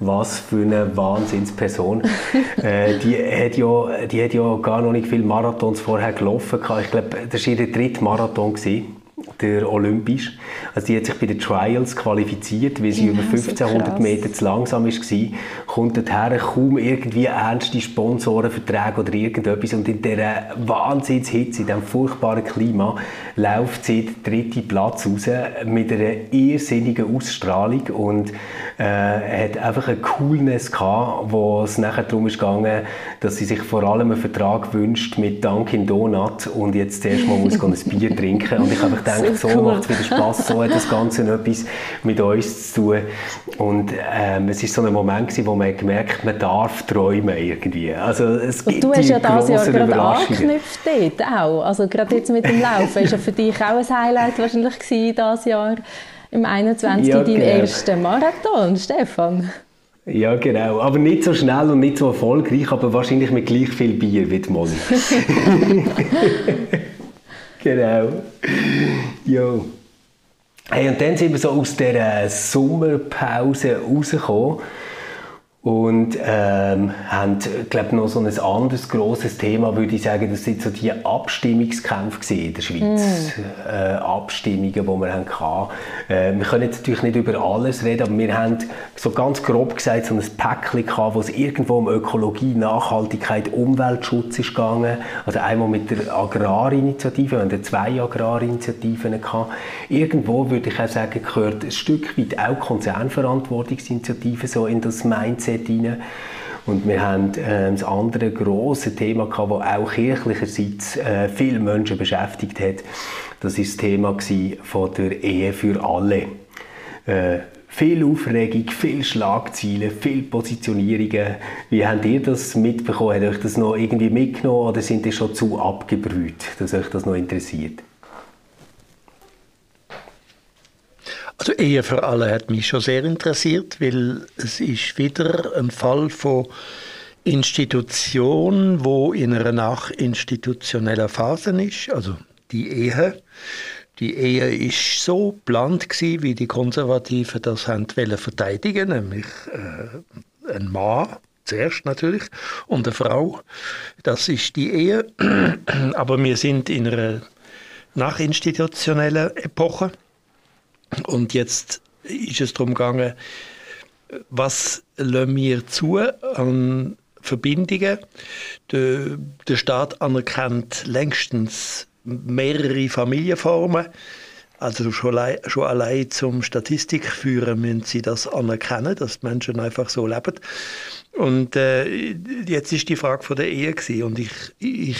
Speaker 2: was für eine Wahnsinnsperson. äh, die, hat ja, die hat ja gar noch nicht viele Marathons vorher gelaufen. Ich glaube, das war ihr dritter Marathon. Gewesen der olympisch. Also die hat sich bei den Trials qualifiziert, weil sie ja, über 1500 so Meter zu langsam war. Kommt dorthin kaum irgendwie ernste Sponsorenverträge oder irgendetwas. Und in dieser Wahnsinnshitze, in diesem furchtbaren Klima, läuft sie den dritten Platz raus mit einer irrsinnigen Ausstrahlung und äh, hat einfach eine Coolness gehabt, wo es nachher darum ging, dass sie sich vor allem einen Vertrag wünscht mit Dunkin' Donut und jetzt zuerst mal muss ein Bier trinken. Und ich gedacht, so, so macht es wieder Spass, so hat das Ganze etwas mit uns zu tun. Und ähm, es war so ein Moment, gewesen, wo man gemerkt hat, man darf träumen irgendwie. Also, es
Speaker 3: gibt und du hast ja das Jahr gerade angeknüpft dort auch. Also gerade jetzt mit dem Laufen ist ja für dich auch ein Highlight wahrscheinlich gewesen, dieses Jahr im 21. Ja, dein genau. erster Marathon, Stefan.
Speaker 2: Ja, genau. Aber nicht so schnell und nicht so erfolgreich, aber wahrscheinlich mit gleich viel Bier wie die Molly. genau. Jo. Hey, und dann sind wir so aus dieser Sommerpause rausgekommen und ähm, haben, glaube noch so ein anderes großes Thema, würde ich sagen, das sind so die Abstimmungskämpfe in der Schweiz. Mm. Äh, Abstimmungen, die wir hatten. Äh, wir können jetzt natürlich nicht über alles reden, aber wir haben so ganz grob gesagt so ein Päckchen gehabt, wo es irgendwo um Ökologie, Nachhaltigkeit, Umweltschutz ist gegangen. Also einmal mit der Agrarinitiative, wir hatten zwei Agrarinitiativen gehabt. Irgendwo würde ich auch sagen, gehört ein Stück weit auch Konzernverantwortungsinitiative so in das Mindset dort rein. Und wir haben äh, das andere große Thema gehabt, das auch kirchlicherseits äh, viele Menschen beschäftigt hat. Das ist das Thema von der Ehe für alle. Äh, viel Aufregung, viel Schlagzeilen, viel Positionierungen. Wie habt ihr das mitbekommen? Hat euch das noch irgendwie mitgenommen oder sind ihr schon zu abgebrüht, dass euch das noch interessiert?
Speaker 4: Also Ehe für alle hat mich schon sehr interessiert, weil es ist wieder ein Fall von Institution, wo in einer nachinstitutionellen Phase ist, also die Ehe. Die Ehe ist so bland wie die Konservativen das haben verteidigen, nämlich äh, ein Mann zuerst natürlich und eine Frau. Das ist die Ehe. Aber wir sind in einer nachinstitutionellen Epoche und jetzt ist es darum gegangen, was lassen wir zu an Verbindungen. Der, der Staat anerkennt längstens mehrere Familienformen. Also schon allein, schon allein zum Statistikführen müssen sie das anerkennen, dass die Menschen einfach so leben. Und äh, jetzt ist die Frage von der Ehe gewesen. und ich, ich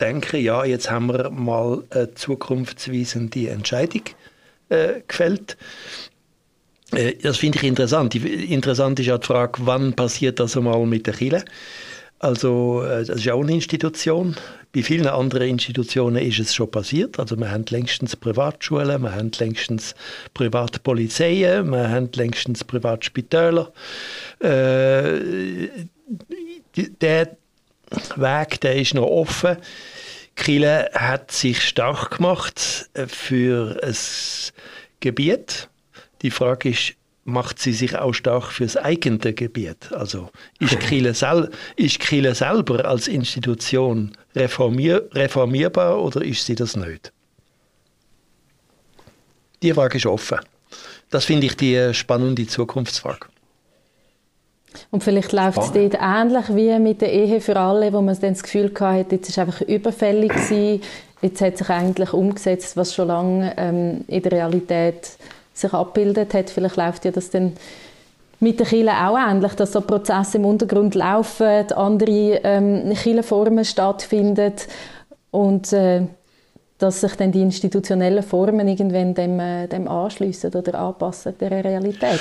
Speaker 4: denke, ja, jetzt haben wir mal eine zukunftsweisende Entscheidung äh, gefällt. Äh, das finde ich interessant. Interessant ist auch die Frage, wann passiert das einmal mit der Kirche? Also äh, das ist auch eine Institution. Bei vielen anderen Institutionen ist es schon passiert. Also wir haben längstens Privatschulen, wir haben längstens Privatpolizeien, wir haben längstens Privatspitäler. Äh, der Weg, der ist noch offen. Kille hat sich stark gemacht äh, für ein Gebiet. Die Frage ist, macht sie sich auch stark für das eigene Gebiet? Also ist Kille, sel ist Kille selber als Institution reformier reformierbar oder ist sie das nicht? Die Frage ist offen. Das finde ich die spannende Zukunftsfrage.
Speaker 3: Und vielleicht läuft es dort ähnlich wie mit der Ehe für alle, wo man dann das Gefühl hatte, jetzt ist einfach überfällig gewesen, jetzt hat sich eigentlich umgesetzt, was schon lange ähm, in der Realität sich abbildet hat. Vielleicht läuft ja das dann mit den Kirchen auch ähnlich, dass so Prozesse im Untergrund laufen, andere ähm, Kirchenformen stattfinden und äh, dass sich dann die institutionellen Formen irgendwann dem, äh, dem anschliessen oder anpassen der Realität.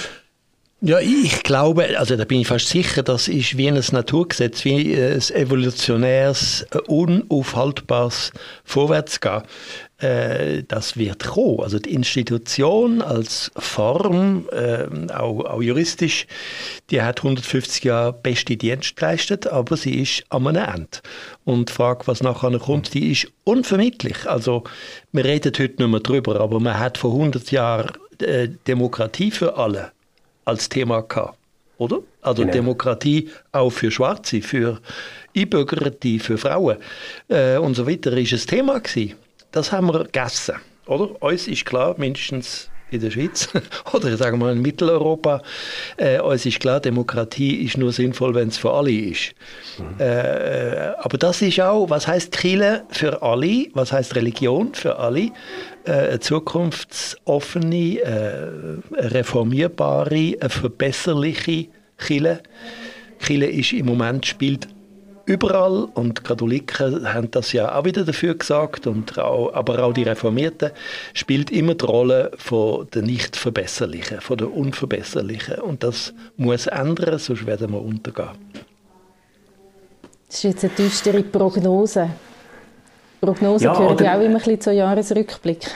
Speaker 4: Ja, ich glaube, also da bin ich fast sicher, das ist wie ein Naturgesetz, wie ein evolutionäres, unaufhaltbares Vorwärtsgehen. Äh, das wird kommen. Also die Institution als Form, äh, auch, auch, juristisch, die hat 150 Jahre beste Dienst geleistet, aber sie ist am Ende. Und die Frage, was nachher kommt, die ist unvermittlich. Also wir reden heute nicht mehr drüber, aber man hat vor 100 Jahren äh, Demokratie für alle als Thema gehabt, oder? Also genau. Demokratie auch für Schwarze, für Einbürgerte, für Frauen äh, und so weiter ist ein Thema gewesen. Das haben wir gegessen, oder? Uns ist klar, mindestens in der Schweiz oder sagen wir mal in Mitteleuropa, äh, uns ist klar, Demokratie ist nur sinnvoll, wenn es für alle ist. Mhm. Äh, aber das ist auch, was heißt Kirche für alle, was heißt Religion für alle? Äh, eine zukunftsoffene, äh, reformierbare, eine verbesserliche Kirche. Kirche ist im Moment spielt überall und Katholiken haben das ja auch wieder dafür gesagt und auch, aber auch die Reformierten spielt immer die Rolle von der nicht verbesserlichen, von der unverbesserlichen und das muss ändern, sonst werden wir untergehen.
Speaker 3: Das ist jetzt eine düstere Prognose. Prognose ja, gehört ja auch immer ein bisschen zu Jahresrückblick.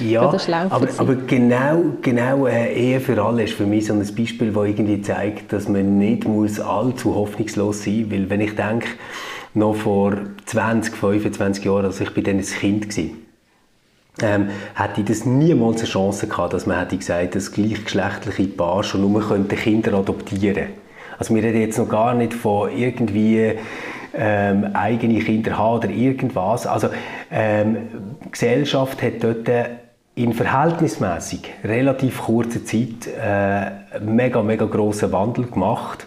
Speaker 2: ja, aber, aber, genau, genau äh, Ehe für alle ist für mich so ein Beispiel, das irgendwie zeigt, dass man nicht muss allzu hoffnungslos sein muss. Weil wenn ich denke, noch vor 20, 25 Jahren, also ich bin dann ein Kind gewesen, ähm, hätte das niemals eine Chance gehabt, dass man hätte gesagt, dass gleichgeschlechtliche Paar schon nur könnten Kinder adoptieren Also wir reden jetzt noch gar nicht von irgendwie ähm, eigene Kinder haben oder irgendwas. Also ähm, die Gesellschaft hat dort in verhältnismäßig relativ kurzer Zeit äh, mega mega großen Wandel gemacht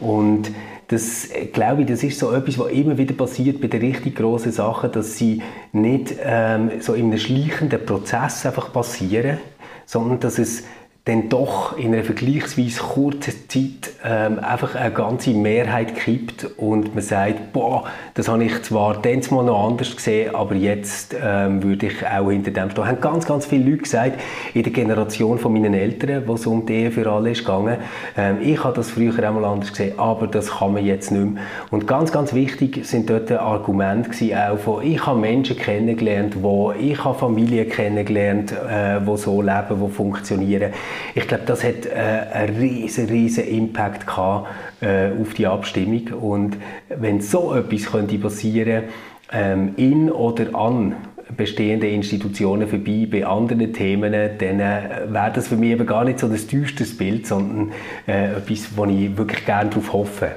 Speaker 2: und das glaube ich, das ist so etwas, was immer wieder passiert bei den richtig großen Sachen, dass sie nicht ähm, so in einem schleichenden Prozess einfach passieren, sondern dass es dann doch in einer vergleichsweise kurzen Zeit ähm, einfach eine ganze Mehrheit kippt und man sagt, boah, das habe ich zwar damals mal noch anders gesehen, aber jetzt ähm, würde ich auch hinter dem stehen. haben ganz, ganz viele Leute gesagt, in der Generation von meinen Eltern, wo es um die Ehe für alle ist gegangen, ähm, ich habe das früher auch mal anders gesehen, aber das kann man jetzt nicht mehr. Und ganz, ganz wichtig sind dort Argumente gewesen, auch von, ich habe Menschen kennengelernt, wo ich habe Familien kennengelernt, äh, wo so leben, wo funktionieren ich glaube, das hat äh, einen riesen, riesen Impact gehabt, äh, auf die Abstimmung. Und wenn so etwas könnte passieren ähm, in oder an bestehenden Institutionen vorbei bei anderen Themen, dann äh, wäre das für mich eben gar nicht so das teuerste Bild, sondern äh, etwas, wo ich wirklich gerne darauf hoffe.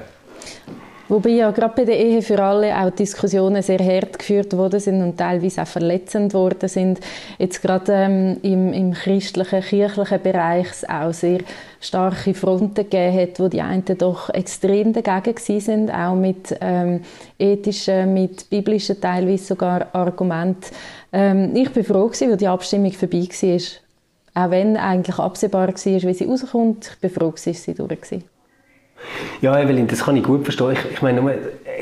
Speaker 3: Wobei ja gerade bei der Ehe für alle auch Diskussionen sehr hart geführt worden sind und teilweise auch verletzend worden sind. Jetzt gerade ähm, im, im christlichen, kirchlichen Bereich auch sehr starke Fronten gegeben hat, wo die einen doch extrem dagegen sind, auch mit ähm, ethischen, mit biblischen teilweise sogar Argumenten. Ähm, ich bin froh gewesen, als die Abstimmung vorbei war. Auch wenn eigentlich absehbar war, wie sie rauskommt, ich bin froh, dass sie durch war.
Speaker 2: Ja, Evelyn, das kann ich gut verstehen. Ich, ich meine,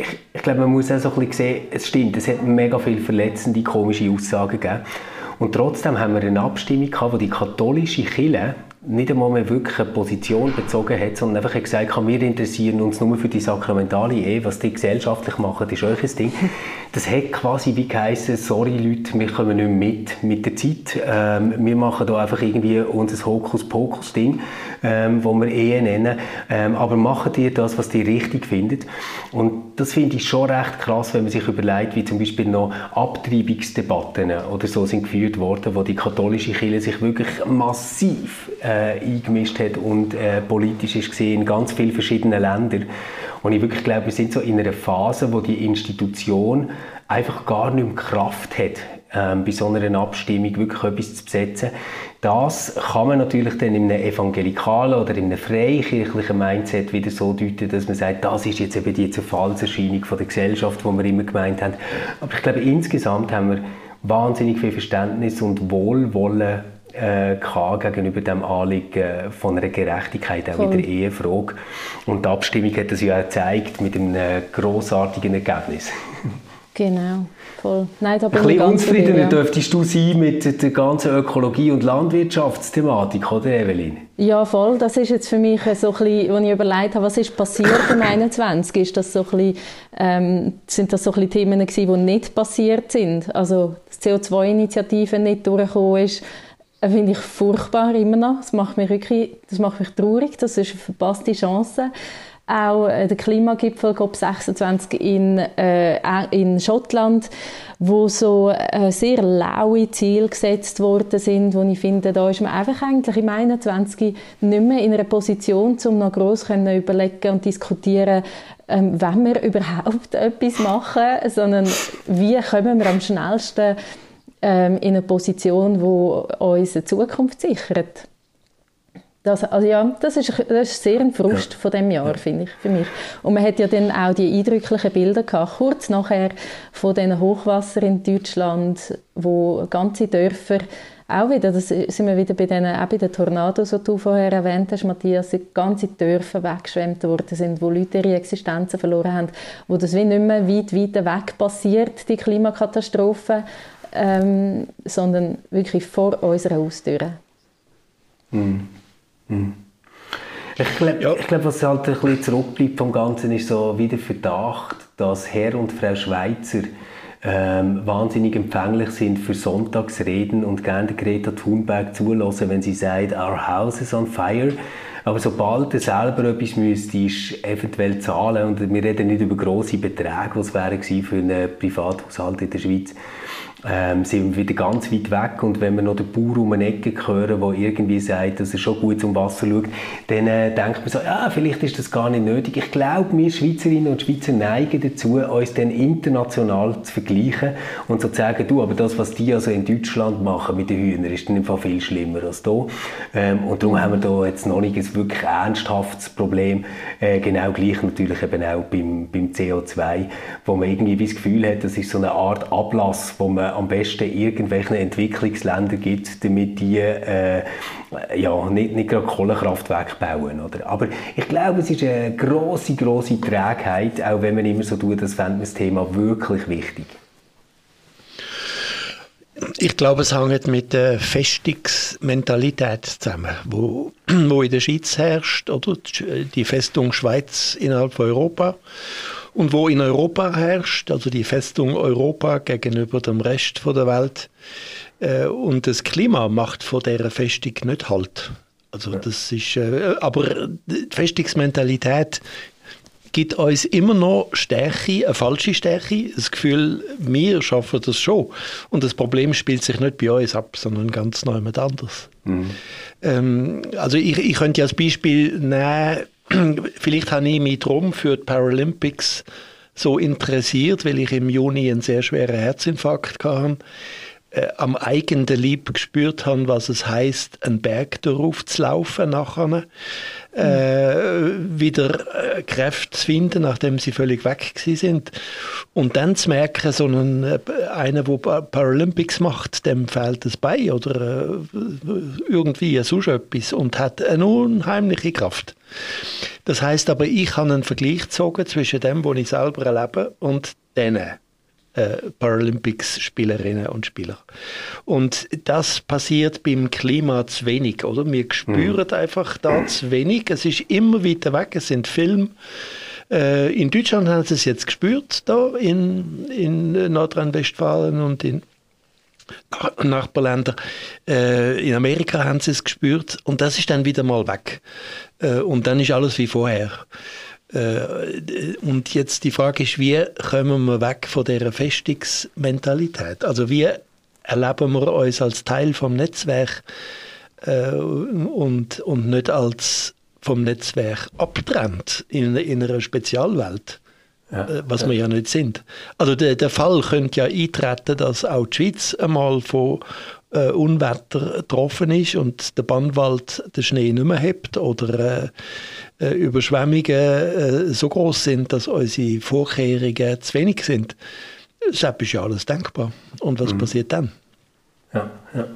Speaker 2: ich, ich glaube, man muss auch so ein sehen, es stimmt, es hat mega viele verletzende, komische Aussagen gegeben. Und trotzdem haben wir eine Abstimmung gehabt, wo die katholische Kirche nicht einmal mehr wirklich eine Position bezogen hat, sondern einfach gesagt hat, wir interessieren uns nur für die sakramentale Ehe, was die gesellschaftlich machen, ist euch Ding. Das hat quasi wie geheißen, sorry Leute, wir kommen nicht mit mit der Zeit. Ähm, wir machen da einfach irgendwie unser Hokuspokus-Ding, ähm, wo wir Ehe nennen. Ähm, aber machen ihr das, was ihr richtig findet. Und das finde ich schon recht krass, wenn man sich überlegt, wie zum Beispiel noch Abtreibungsdebatten oder so sind geführt worden, wo die katholische Kirche sich wirklich massiv äh, eingemischt hat und äh, politisch ist gesehen in ganz vielen verschiedenen Ländern. Und ich wirklich glaube, wir sind so in einer Phase, wo die Institution einfach gar nicht mehr Kraft hat, ähm, bei so einer Abstimmung wirklich etwas zu besetzen. Das kann man natürlich dann in einem evangelikalen oder in einem freikirchlichen Mindset wieder so deuten, dass man sagt, das ist jetzt eben die Zerfallserscheinung von der Gesellschaft, die wir immer gemeint haben. Aber ich glaube, insgesamt haben wir wahnsinnig viel Verständnis und Wohlwollen äh, gegenüber dem Anliegen von einer Gerechtigkeit auch Voll. in der Ehefrage. Und die Abstimmung hat das ja auch gezeigt mit einem grossartigen Ergebnis.
Speaker 3: Genau, voll. Nein, da bin
Speaker 2: Ein bisschen unzufriedener ja. dürftest du sein mit der ganzen Ökologie- und Landwirtschaftsthematik, oder Evelyn?
Speaker 3: Ja, voll. Das ist jetzt für mich so ein bisschen, als ich überlegt habe, was ist passiert im 21. Ist das so ein bisschen, ähm, sind das so ein bisschen Themen gewesen, die nicht passiert sind? Also, die CO2-Initiative nicht durchgekommen ist, äh, finde ich furchtbar immer noch. Das macht mich wirklich, das macht mich traurig. Das ist eine verpasste Chance. Auch äh, der Klimagipfel COP26 in, äh, in Schottland, wo so äh, sehr laue Ziele gesetzt worden sind, wo ich finde, da ist man einfach eigentlich im 21 nicht mehr in einer Position, um noch gross können überlegen und diskutieren, ähm, wenn wir überhaupt etwas machen, sondern wie kommen wir am schnellsten ähm, in eine Position, wo uns eine Zukunft sichert. Das, also ja, das ist, das ist sehr ein Frust ja. von dem Jahr, finde ich, für mich. Und man hat ja dann auch die eindrücklichen Bilder gehabt, kurz nachher von den Hochwasser in Deutschland, wo ganze Dörfer auch wieder, das sind wir wieder bei den, auch bei den Tornados, die du vorher erwähnt hast, Matthias, ganze Dörfer weggeschwemmt worden sind, wo Leute ihre Existenzen verloren haben, wo das wie nicht mehr weit, weit weg passiert, die Klimakatastrophe, ähm, sondern wirklich vor unserer Haustür.
Speaker 2: Mm. Mm. Ich glaube, ja. glaub, was halt ein bisschen zurückbleibt vom Ganzen, ist so wie der Verdacht, dass Herr und Frau Schweizer ähm, wahnsinnig empfänglich sind für Sonntagsreden und gerne Greta Thunberg zulassen, wenn sie sagt, our house is on fire. Aber sobald er selber etwas müsste, ist eventuell zahlen, und wir reden nicht über grosse Beträge, was wäre für einen Privathaushalt in der Schweiz, ähm, sind wir wieder ganz weit weg und wenn wir noch den Bauer um eine Ecke hören, der irgendwie sagt, dass er schon gut zum Wasser schaut, dann äh, denkt man so, ja, vielleicht ist das gar nicht nötig. Ich glaube, wir Schweizerinnen und Schweizer neigen dazu, uns dann international zu vergleichen und zu sagen, du, aber das, was die also in Deutschland machen mit den Hühnern, ist dann im Fall viel schlimmer als hier. Ähm, und darum haben wir da jetzt noch nicht ein wirklich ernsthaftes Problem, äh, genau gleich natürlich eben auch beim, beim CO2, wo man irgendwie das Gefühl hat, das ist so eine Art Ablass, wo man am besten irgendwelchen Entwicklungsländern gibt, damit die äh, ja, nicht, nicht gerade Kohlekraftwerke bauen. Oder? Aber ich glaube, es ist eine grosse, grosse Trägheit, auch wenn man immer so tut, das fände das Thema wirklich wichtig.
Speaker 4: Ich glaube, es hängt mit der Festungsmentalität zusammen, wo, wo in der Schweiz herrscht, oder die Festung Schweiz innerhalb von Europa und wo in Europa herrscht, also die Festung Europa gegenüber dem Rest der Welt. Äh, und das Klima macht vor dieser Festung nicht Halt. Also das ist, äh, aber die Festungsmentalität gibt uns immer noch Stärke, eine falsche Stärke, das Gefühl, wir schaffen das schon. Und das Problem spielt sich nicht bei uns ab, sondern ganz neu mit anders. Mhm. Ähm, also ich, ich könnte ja als Beispiel nehmen, vielleicht habe ich mich drum für die Paralympics so interessiert, weil ich im Juni einen sehr schweren Herzinfarkt hatte, äh, am eigenen Leib gespürt habe, was es heißt, einen Berg darauf zu laufen nachher äh, wieder äh, Kräfte zu finden, nachdem sie völlig weg sind. Und dann zu merken, so einen, äh, einer, der Paralympics macht, dem fehlt es bei oder äh, irgendwie sonst etwas und hat eine unheimliche Kraft. Das heißt aber, ich habe einen Vergleich gezogen zwischen dem, was ich selber erlebe und denen äh, Paralympics-Spielerinnen und Spieler. Und das passiert beim Klima zu wenig, oder? Wir spüren mhm. einfach da zu wenig. Es ist immer weiter weg. Es sind Filme. Äh, in Deutschland haben sie es jetzt gespürt, da in, in Nordrhein-Westfalen und in Nachbarländer. Äh, in Amerika haben sie es gespürt und das ist dann wieder mal weg. Äh, und dann ist alles wie vorher. Äh, und jetzt die Frage ist, wie kommen wir weg von dieser Festungsmentalität? Also wie erleben wir uns als Teil vom Netzwerk äh, und, und nicht als vom Netzwerk abtrennt in, in einer Spezialwelt? Ja, äh, was ja. wir ja nicht sind. Also der, der Fall könnte ja eintreten, dass auch die Schweiz einmal von äh, Unwetter getroffen ist und der Bandwald den Schnee nicht mehr hebt oder äh, äh, Überschwemmungen äh, so groß sind, dass unsere Vorkehrungen zu wenig sind. Das ist ja alles denkbar. Und was mhm. passiert dann?
Speaker 2: Ja, ja.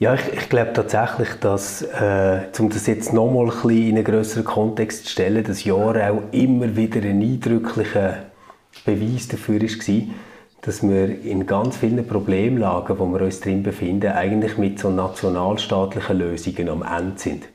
Speaker 2: Ja, ich, ich glaube tatsächlich, dass, äh, um das jetzt nochmal ein bisschen in einen größeren Kontext zu stellen, das Jahr auch immer wieder ein eindrücklicher Beweis dafür war, dass wir in ganz vielen Problemlagen, wo wir uns drin befinden, eigentlich mit so nationalstaatlichen Lösungen am Ende sind.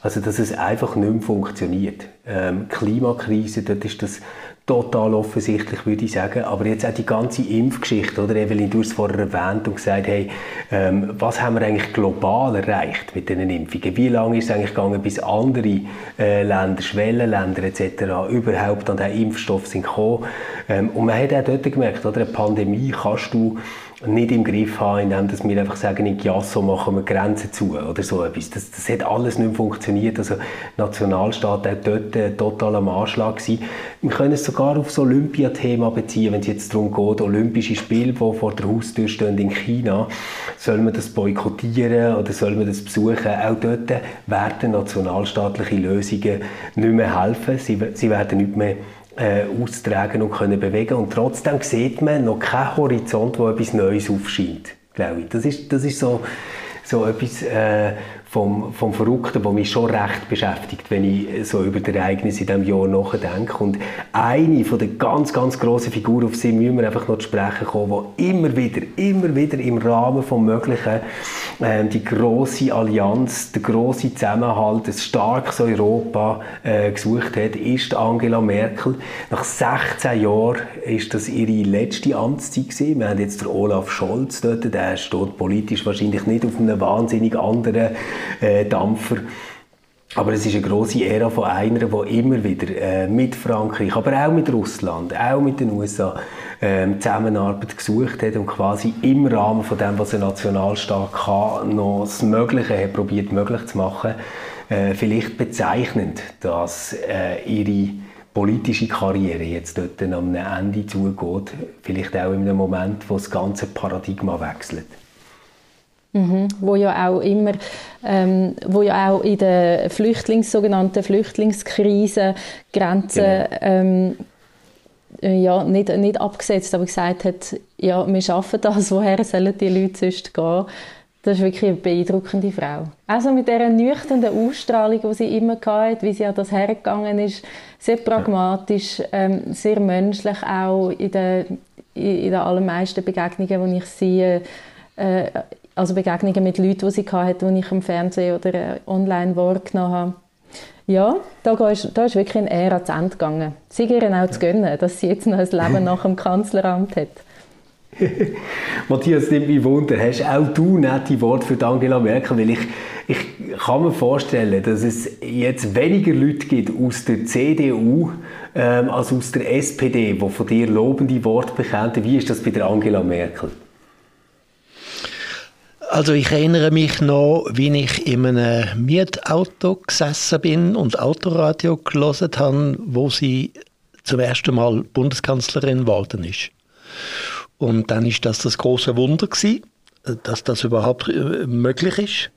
Speaker 2: Also, dass es einfach nicht mehr funktioniert. Ähm, Klimakrise, dort ist das total offensichtlich, würde ich sagen. Aber jetzt auch die ganze Impfgeschichte, oder? Evelyn, du hast es vorher erwähnt und gesagt, hey, ähm, was haben wir eigentlich global erreicht mit diesen Impfungen? Wie lange ist es eigentlich gegangen, bis andere äh, Länder, Schwellenländer etc. überhaupt an den Impfstoff sind gekommen? Ähm, und man hat auch dort gemerkt, oder? Eine Pandemie kannst du nicht im Griff haben, indem dass wir einfach sagen, in Giasso machen wir Grenzen zu oder so etwas. Das, das hat alles nicht funktioniert. Also Nationalstaat auch dort äh, total am Anschlag gewesen. Wir können es sogar auf das Olympiathema beziehen, wenn es jetzt darum geht, Olympische Spiele, die vor der Haustür stehen in China, soll man das boykottieren oder soll man das besuchen? Auch dort werden nationalstaatliche Lösungen nicht mehr helfen. Sie, sie werden nicht mehr äh, austragen und können bewegen und trotzdem sieht man noch keinen Horizont, wo etwas Neues aufscheint, glaube ich. Das ist, das ist so, so etwas äh, vom, vom Verrückten, das mich schon recht beschäftigt, wenn ich so über die Ereignisse in diesem Jahr nachdenke. Und eine von der ganz, ganz grossen Figuren, auf sie müssen wir einfach noch zu sprechen kommen, die immer wieder, immer wieder im Rahmen des Möglichen äh, die grosse Allianz, der grosse Zusammenhalt, ein starkes Europa äh, gesucht hat, ist Angela Merkel. Nach 16 Jahren ist das ihre letzte Amtszeit gewesen. Wir haben jetzt den Olaf Scholz dort, der steht politisch wahrscheinlich nicht auf einem wahnsinnig anderen äh, Dampfer. Aber es ist eine große Ära von einer, die immer wieder äh, mit Frankreich, aber auch mit Russland, auch mit den USA äh, Zusammenarbeit gesucht hat und quasi im Rahmen von dem, was ein Nationalstaat kann, noch das Mögliche hat probiert möglich zu machen. Äh, vielleicht bezeichnend, dass äh, ihre politische Karriere jetzt dort am Ende zugeht, vielleicht auch in einem Moment, wo das ganze Paradigma wechselt.
Speaker 3: Mhm, wo ja auch immer, ähm, wo ja auch in der Flüchtlings, sogenannten Flüchtlingskrise Grenzen genau. ähm, äh, ja, nicht, nicht abgesetzt, aber gesagt hat, ja, wir schaffen das, woher sollen die Leute sonst gehen? Das ist wirklich eine beeindruckende Frau. Also mit dieser nüchternen Ausstrahlung, die sie immer hatte, wie sie an das hergegangen ist, sehr pragmatisch, ähm, sehr menschlich auch in den, in den allermeisten Begegnungen, die ich sehe, äh, also Begegnungen mit Leuten, die sie hatte, die ich im Fernsehen oder äh, online wahrgenommen habe. Ja, da ist, da ist wirklich eine Ära zu Ende gegangen. Sie ihr auch zu gönnen, dass sie jetzt noch ein Leben nach dem Kanzleramt hat.
Speaker 2: Matthias, nimmt mich Wunder, hast auch du nette Worte für Angela Merkel? Weil ich, ich kann mir vorstellen, dass es jetzt weniger Leute gibt aus der CDU ähm, als aus der SPD, die von dir lobende Worte bekennen. Wie ist das bei der Angela Merkel?
Speaker 4: Also ich erinnere mich noch, wie ich in einem Mietauto gesessen bin und Autoradio gelesen habe, wo sie zum ersten Mal Bundeskanzlerin geworden ist. Und dann ist das das große Wunder gewesen, dass das überhaupt äh, möglich ist.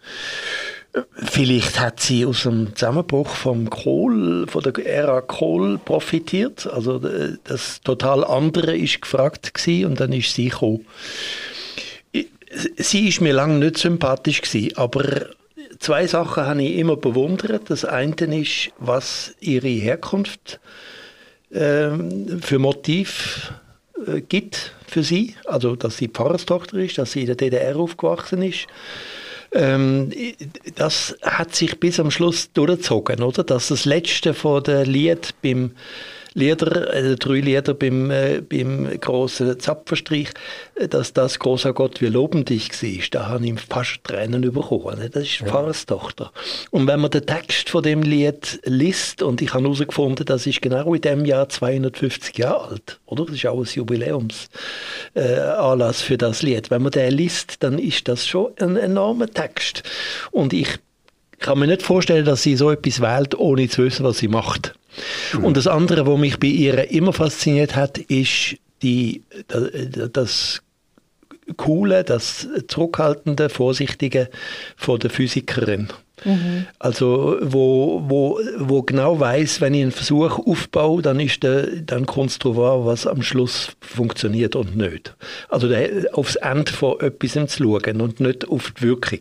Speaker 4: Vielleicht hat sie aus dem Zusammenbruch vom Kohl, von der Ära Kohl profitiert. Also äh, das total andere ist gefragt gewesen und dann ist sie gekommen sie ist mir lange nicht sympathisch gewesen, aber zwei Sachen habe ich immer bewundert. Das eine ist, was ihre Herkunft äh, für Motiv äh, gibt für sie. Also, dass sie Pfarrerstochter ist, dass sie in der DDR aufgewachsen ist. Ähm, das hat sich bis am Schluss durchgezogen, oder? Dass das letzte von der Lied beim Lieder, äh, drei Lieder beim, äh, beim grossen Zapfenstreich, äh, dass das «Großer Gott, wir loben dich» war. Da habe ich fast Tränen bekommen. Ne? Das ist ja. Pfarrerstochter. Und wenn man den Text von dem Lied liest, und ich habe herausgefunden, das ist genau in dem Jahr 250 Jahre alt, oder? Das ist auch ein Jubiläumsanlass äh, für das Lied. Wenn man den liest, dann ist das schon ein enormer Text. Und ich kann mir nicht vorstellen, dass sie so etwas wählt, ohne zu wissen, was sie macht. Mhm. Und das andere, was mich bei ihr immer fasziniert hat, ist die, das Coole, das Zurückhaltende, Vorsichtige von der Physikerin. Mhm. Also wo, wo, wo genau weiß, wenn ich einen Versuch aufbaue, dann ist der, dann wahr, was am Schluss funktioniert und nicht. Also der, aufs Ende von etwas zu schauen und nicht auf die Wirkung.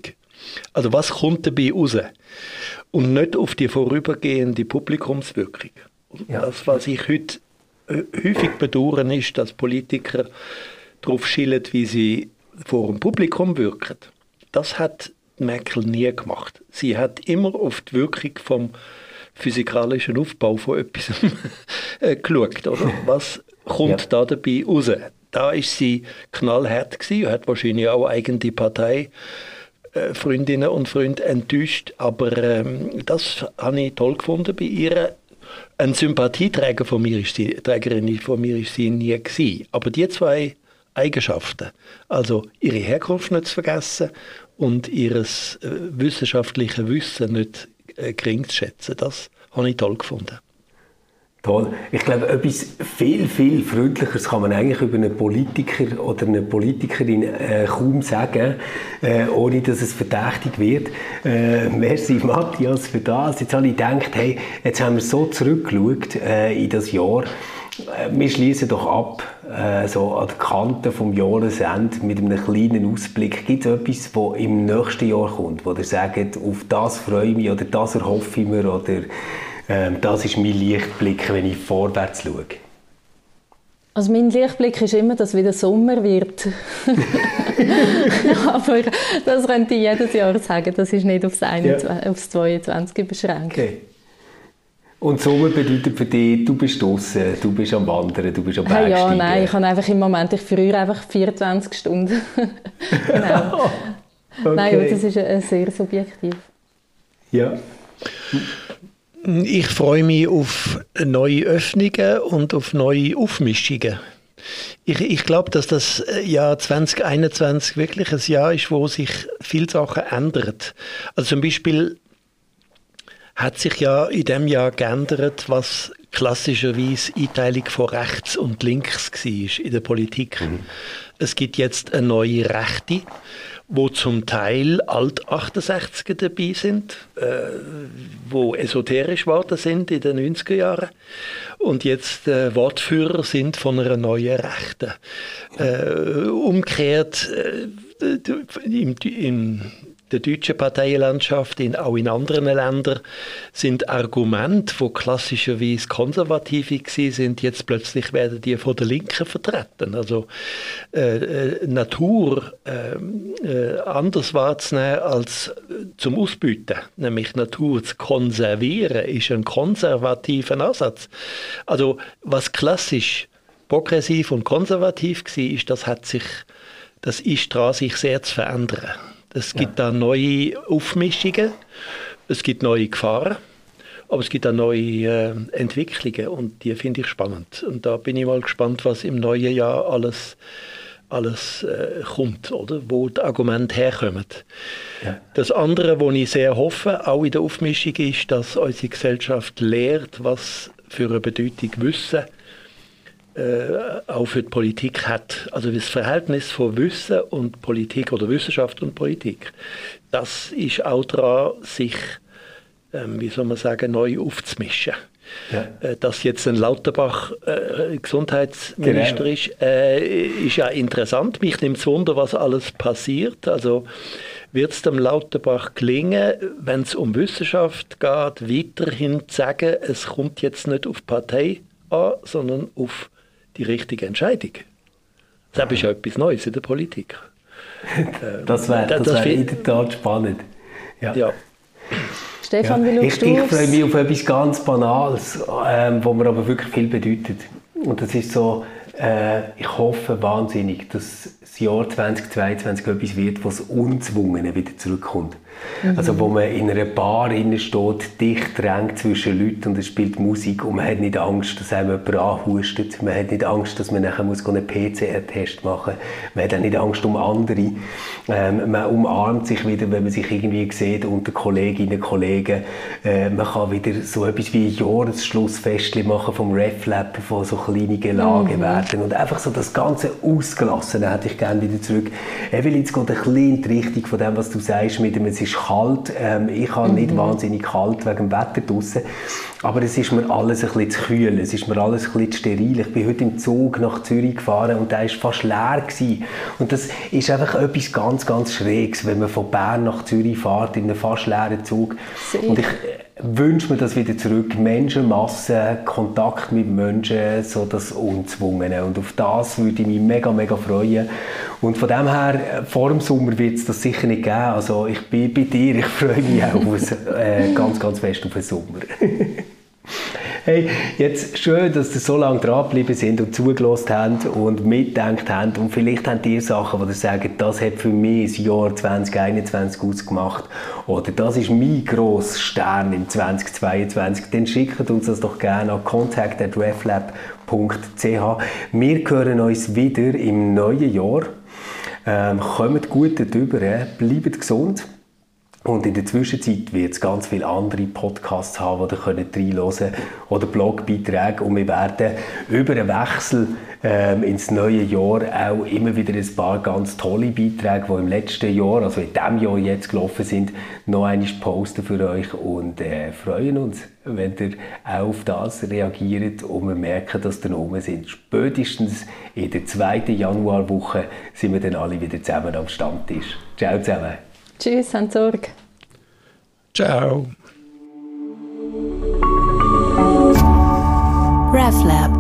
Speaker 4: Also was kommt dabei raus? Und nicht auf die vorübergehende Publikumswirkung. Ja. Das, was ich heute äh, häufig bedauern, ist, dass Politiker darauf schillen, wie sie vor dem Publikum wirken. Das hat Merkel nie gemacht. Sie hat immer auf die Wirkung vom physikalischen Aufbau von etwas äh, geschaut. Oder? Was kommt ja. da dabei raus? Da ist sie knallhart gewesen, hat wahrscheinlich auch eigene Partei Freundinnen und Freunde enttäuscht, aber ähm, das habe ich toll gefunden bei ihr. Ein Sympathieträger von mir ist sie, Trägerin von mir ist sie nie gewesen. Aber die zwei Eigenschaften, also ihre Herkunft nicht zu vergessen und ihr äh, wissenschaftliches Wissen nicht äh, gering zu schätzen, das habe ich toll gefunden.
Speaker 2: Toll. Ich glaube, etwas viel, viel Freundlicheres kann man eigentlich über einen Politiker oder eine Politikerin äh, kaum sagen, äh, ohne dass es verdächtig wird. Äh, merci Matthias für das. Jetzt habe ich gedacht, hey, jetzt haben wir so zurückgeschaut äh, in das Jahr. Äh, wir schließen doch ab, äh, so an der Kante vom Jahresende mit einem kleinen Ausblick. Gibt es etwas, das im nächsten Jahr kommt, wo ihr sagt, auf das freue ich mich oder das erhoffe ich mir oder ähm, das ist mein Lichtblick, wenn ich vorwärts schaue.
Speaker 3: Also mein Lichtblick ist immer, dass wieder Sommer wird. Aber das könnte ich jedes Jahr sagen. Das ist nicht aufs, 21, ja. aufs 22 beschränkt. Okay.
Speaker 2: Und Sommer bedeutet für dich, du bist draußen, du bist am Wandern, du bist am Bergsteigen.
Speaker 3: Ja, nein, ich habe einfach im Moment, ich früher einfach 24 Stunden. genau. okay. Nein, aber das ist sehr subjektiv.
Speaker 2: Ja.
Speaker 4: Ich freue mich auf neue Öffnungen und auf neue Aufmischungen. Ich, ich glaube, dass das Jahr 2021 wirklich ein Jahr ist, wo sich viele Sachen ändern. Also zum Beispiel hat sich ja in dem Jahr geändert, was klassischerweise Einteilung von rechts und links war in der Politik. Mhm. Es gibt jetzt eine neue Rechte, wo zum Teil Alt-68er dabei sind, äh, wo esoterisch geworden sind in den 90er Jahren und jetzt äh, Wortführer sind von einer neuen Rechten. Äh, umgekehrt, äh, im, im der deutschen Parteienlandschaft, in, auch in anderen Ländern, sind Argumente, die klassischerweise konservative sind, jetzt plötzlich werden die von der Linken vertreten. Also äh, äh Natur äh, äh, anders wahrzunehmen als zum Ausbüten, nämlich Natur zu konservieren, ist ein konservativer Ansatz. Also was klassisch progressiv und konservativ war, ist, das hat sich, das ist daran, sich sehr zu verändern. Es gibt ja. da neue Aufmischungen, es gibt neue Gefahren, aber es gibt auch neue äh, Entwicklungen und die finde ich spannend. Und da bin ich mal gespannt, was im neuen Jahr alles alles äh, kommt, oder? wo die Argumente herkommen. Ja. Das andere, wo ich sehr hoffe, auch in der Aufmischung, ist, dass unsere Gesellschaft lehrt, was für eine Bedeutung Wissen äh, auch für die Politik hat. Also das Verhältnis von Wissen und Politik oder Wissenschaft und Politik, das ist auch daran, sich, ähm, wie soll man sagen, neu aufzumischen. Ja. Äh, dass jetzt ein Lauterbach äh, Gesundheitsminister genau. ist, äh, ist ja interessant. Mich nimmt es Wunder, was alles passiert. Also wird es dem Lauterbach gelingen, wenn es um Wissenschaft geht, weiterhin zu sagen, es kommt jetzt nicht auf Partei an, sondern auf die richtige Entscheidung. Das ist ja etwas Neues in der Politik.
Speaker 2: das wäre das, das wär in der Tat spannend. Ja. ja.
Speaker 3: Stefan, wie
Speaker 2: schaust ich, ich freue mich auf etwas ganz Banales, ähm, wo mir aber wirklich viel bedeutet. Und das ist so, äh, ich hoffe wahnsinnig, dass das Jahr 2022 etwas wird, was unzwungen wieder zurückkommt. Mhm. Also wo man in einer Bar steht, dicht drängt zwischen Leuten und es spielt Musik und man hat nicht Angst, dass einem jemand anhustet. Man hat nicht Angst, dass man nachher muss einen PCR-Test machen muss. Man hat auch nicht Angst um andere. Ähm, man umarmt sich wieder, wenn man sich irgendwie sieht unter Kolleginnen und Kollegen. Äh, man kann wieder so etwas wie ein Jahresschlussfestchen machen vom RefLab, von so kleinen Gelagen mhm. werden und einfach so das ganze Ausgelassene hätte ich gerne wieder zurück. Evelyn, es geht ein bisschen in die Richtung von dem, was du sagst, mit dem, es ist kalt. Ähm, ich habe mhm. nicht wahnsinnig kalt wegen dem Wetter draußen. Aber es ist mir alles ein bisschen zu kühl, es ist mir alles ein bisschen zu steril. Ich bin heute im Zug nach Zürich gefahren und der war fast leer. Gewesen. Und das ist einfach etwas ganz, ganz Schräges, wenn man von Bern nach Zürich fährt, in einem fast leeren Zug. Sehr. Und ich wünsche mir das wieder zurück. Menschenmassen, Kontakt mit Menschen, so das Unzwungene. Und auf das würde ich mich mega, mega freuen. Und von dem her, vor dem Sommer wird es das sicher nicht geben. Also ich bin bei dir, ich freue mich auch äh, ganz, ganz fest auf den Sommer. Hey, jetzt schön, dass ihr so lange dranbleiben sind und zugelassen habt und mitgedacht habt. Und vielleicht habt ihr Sachen, wo ihr sagt, das hat für mich das Jahr 2021 ausgemacht. Oder das ist mein grosser Stern im 2022. Dann schickt uns das doch gerne an contact.reflab.ch. Wir hören uns wieder im neuen Jahr. Ähm, kommt gut darüber, bleibt gesund. Und in der Zwischenzeit wird es ganz viele andere Podcasts haben, die ihr könnt reinhören oder Blogbeiträge. Und wir werden über einen Wechsel ähm, ins neue Jahr auch immer wieder ein paar ganz tolle Beiträge, die im letzten Jahr, also in diesem Jahr jetzt gelaufen sind, noch einmal posten für euch und äh, freuen uns, wenn ihr auch auf das reagiert und wir merken, dass ihr oben sind. Spätestens in der zweiten Januarwoche sind wir dann alle wieder zusammen am Stammtisch. Ciao zusammen.
Speaker 3: Tschüss, habt Sorge.
Speaker 4: Ciao.
Speaker 1: RefLab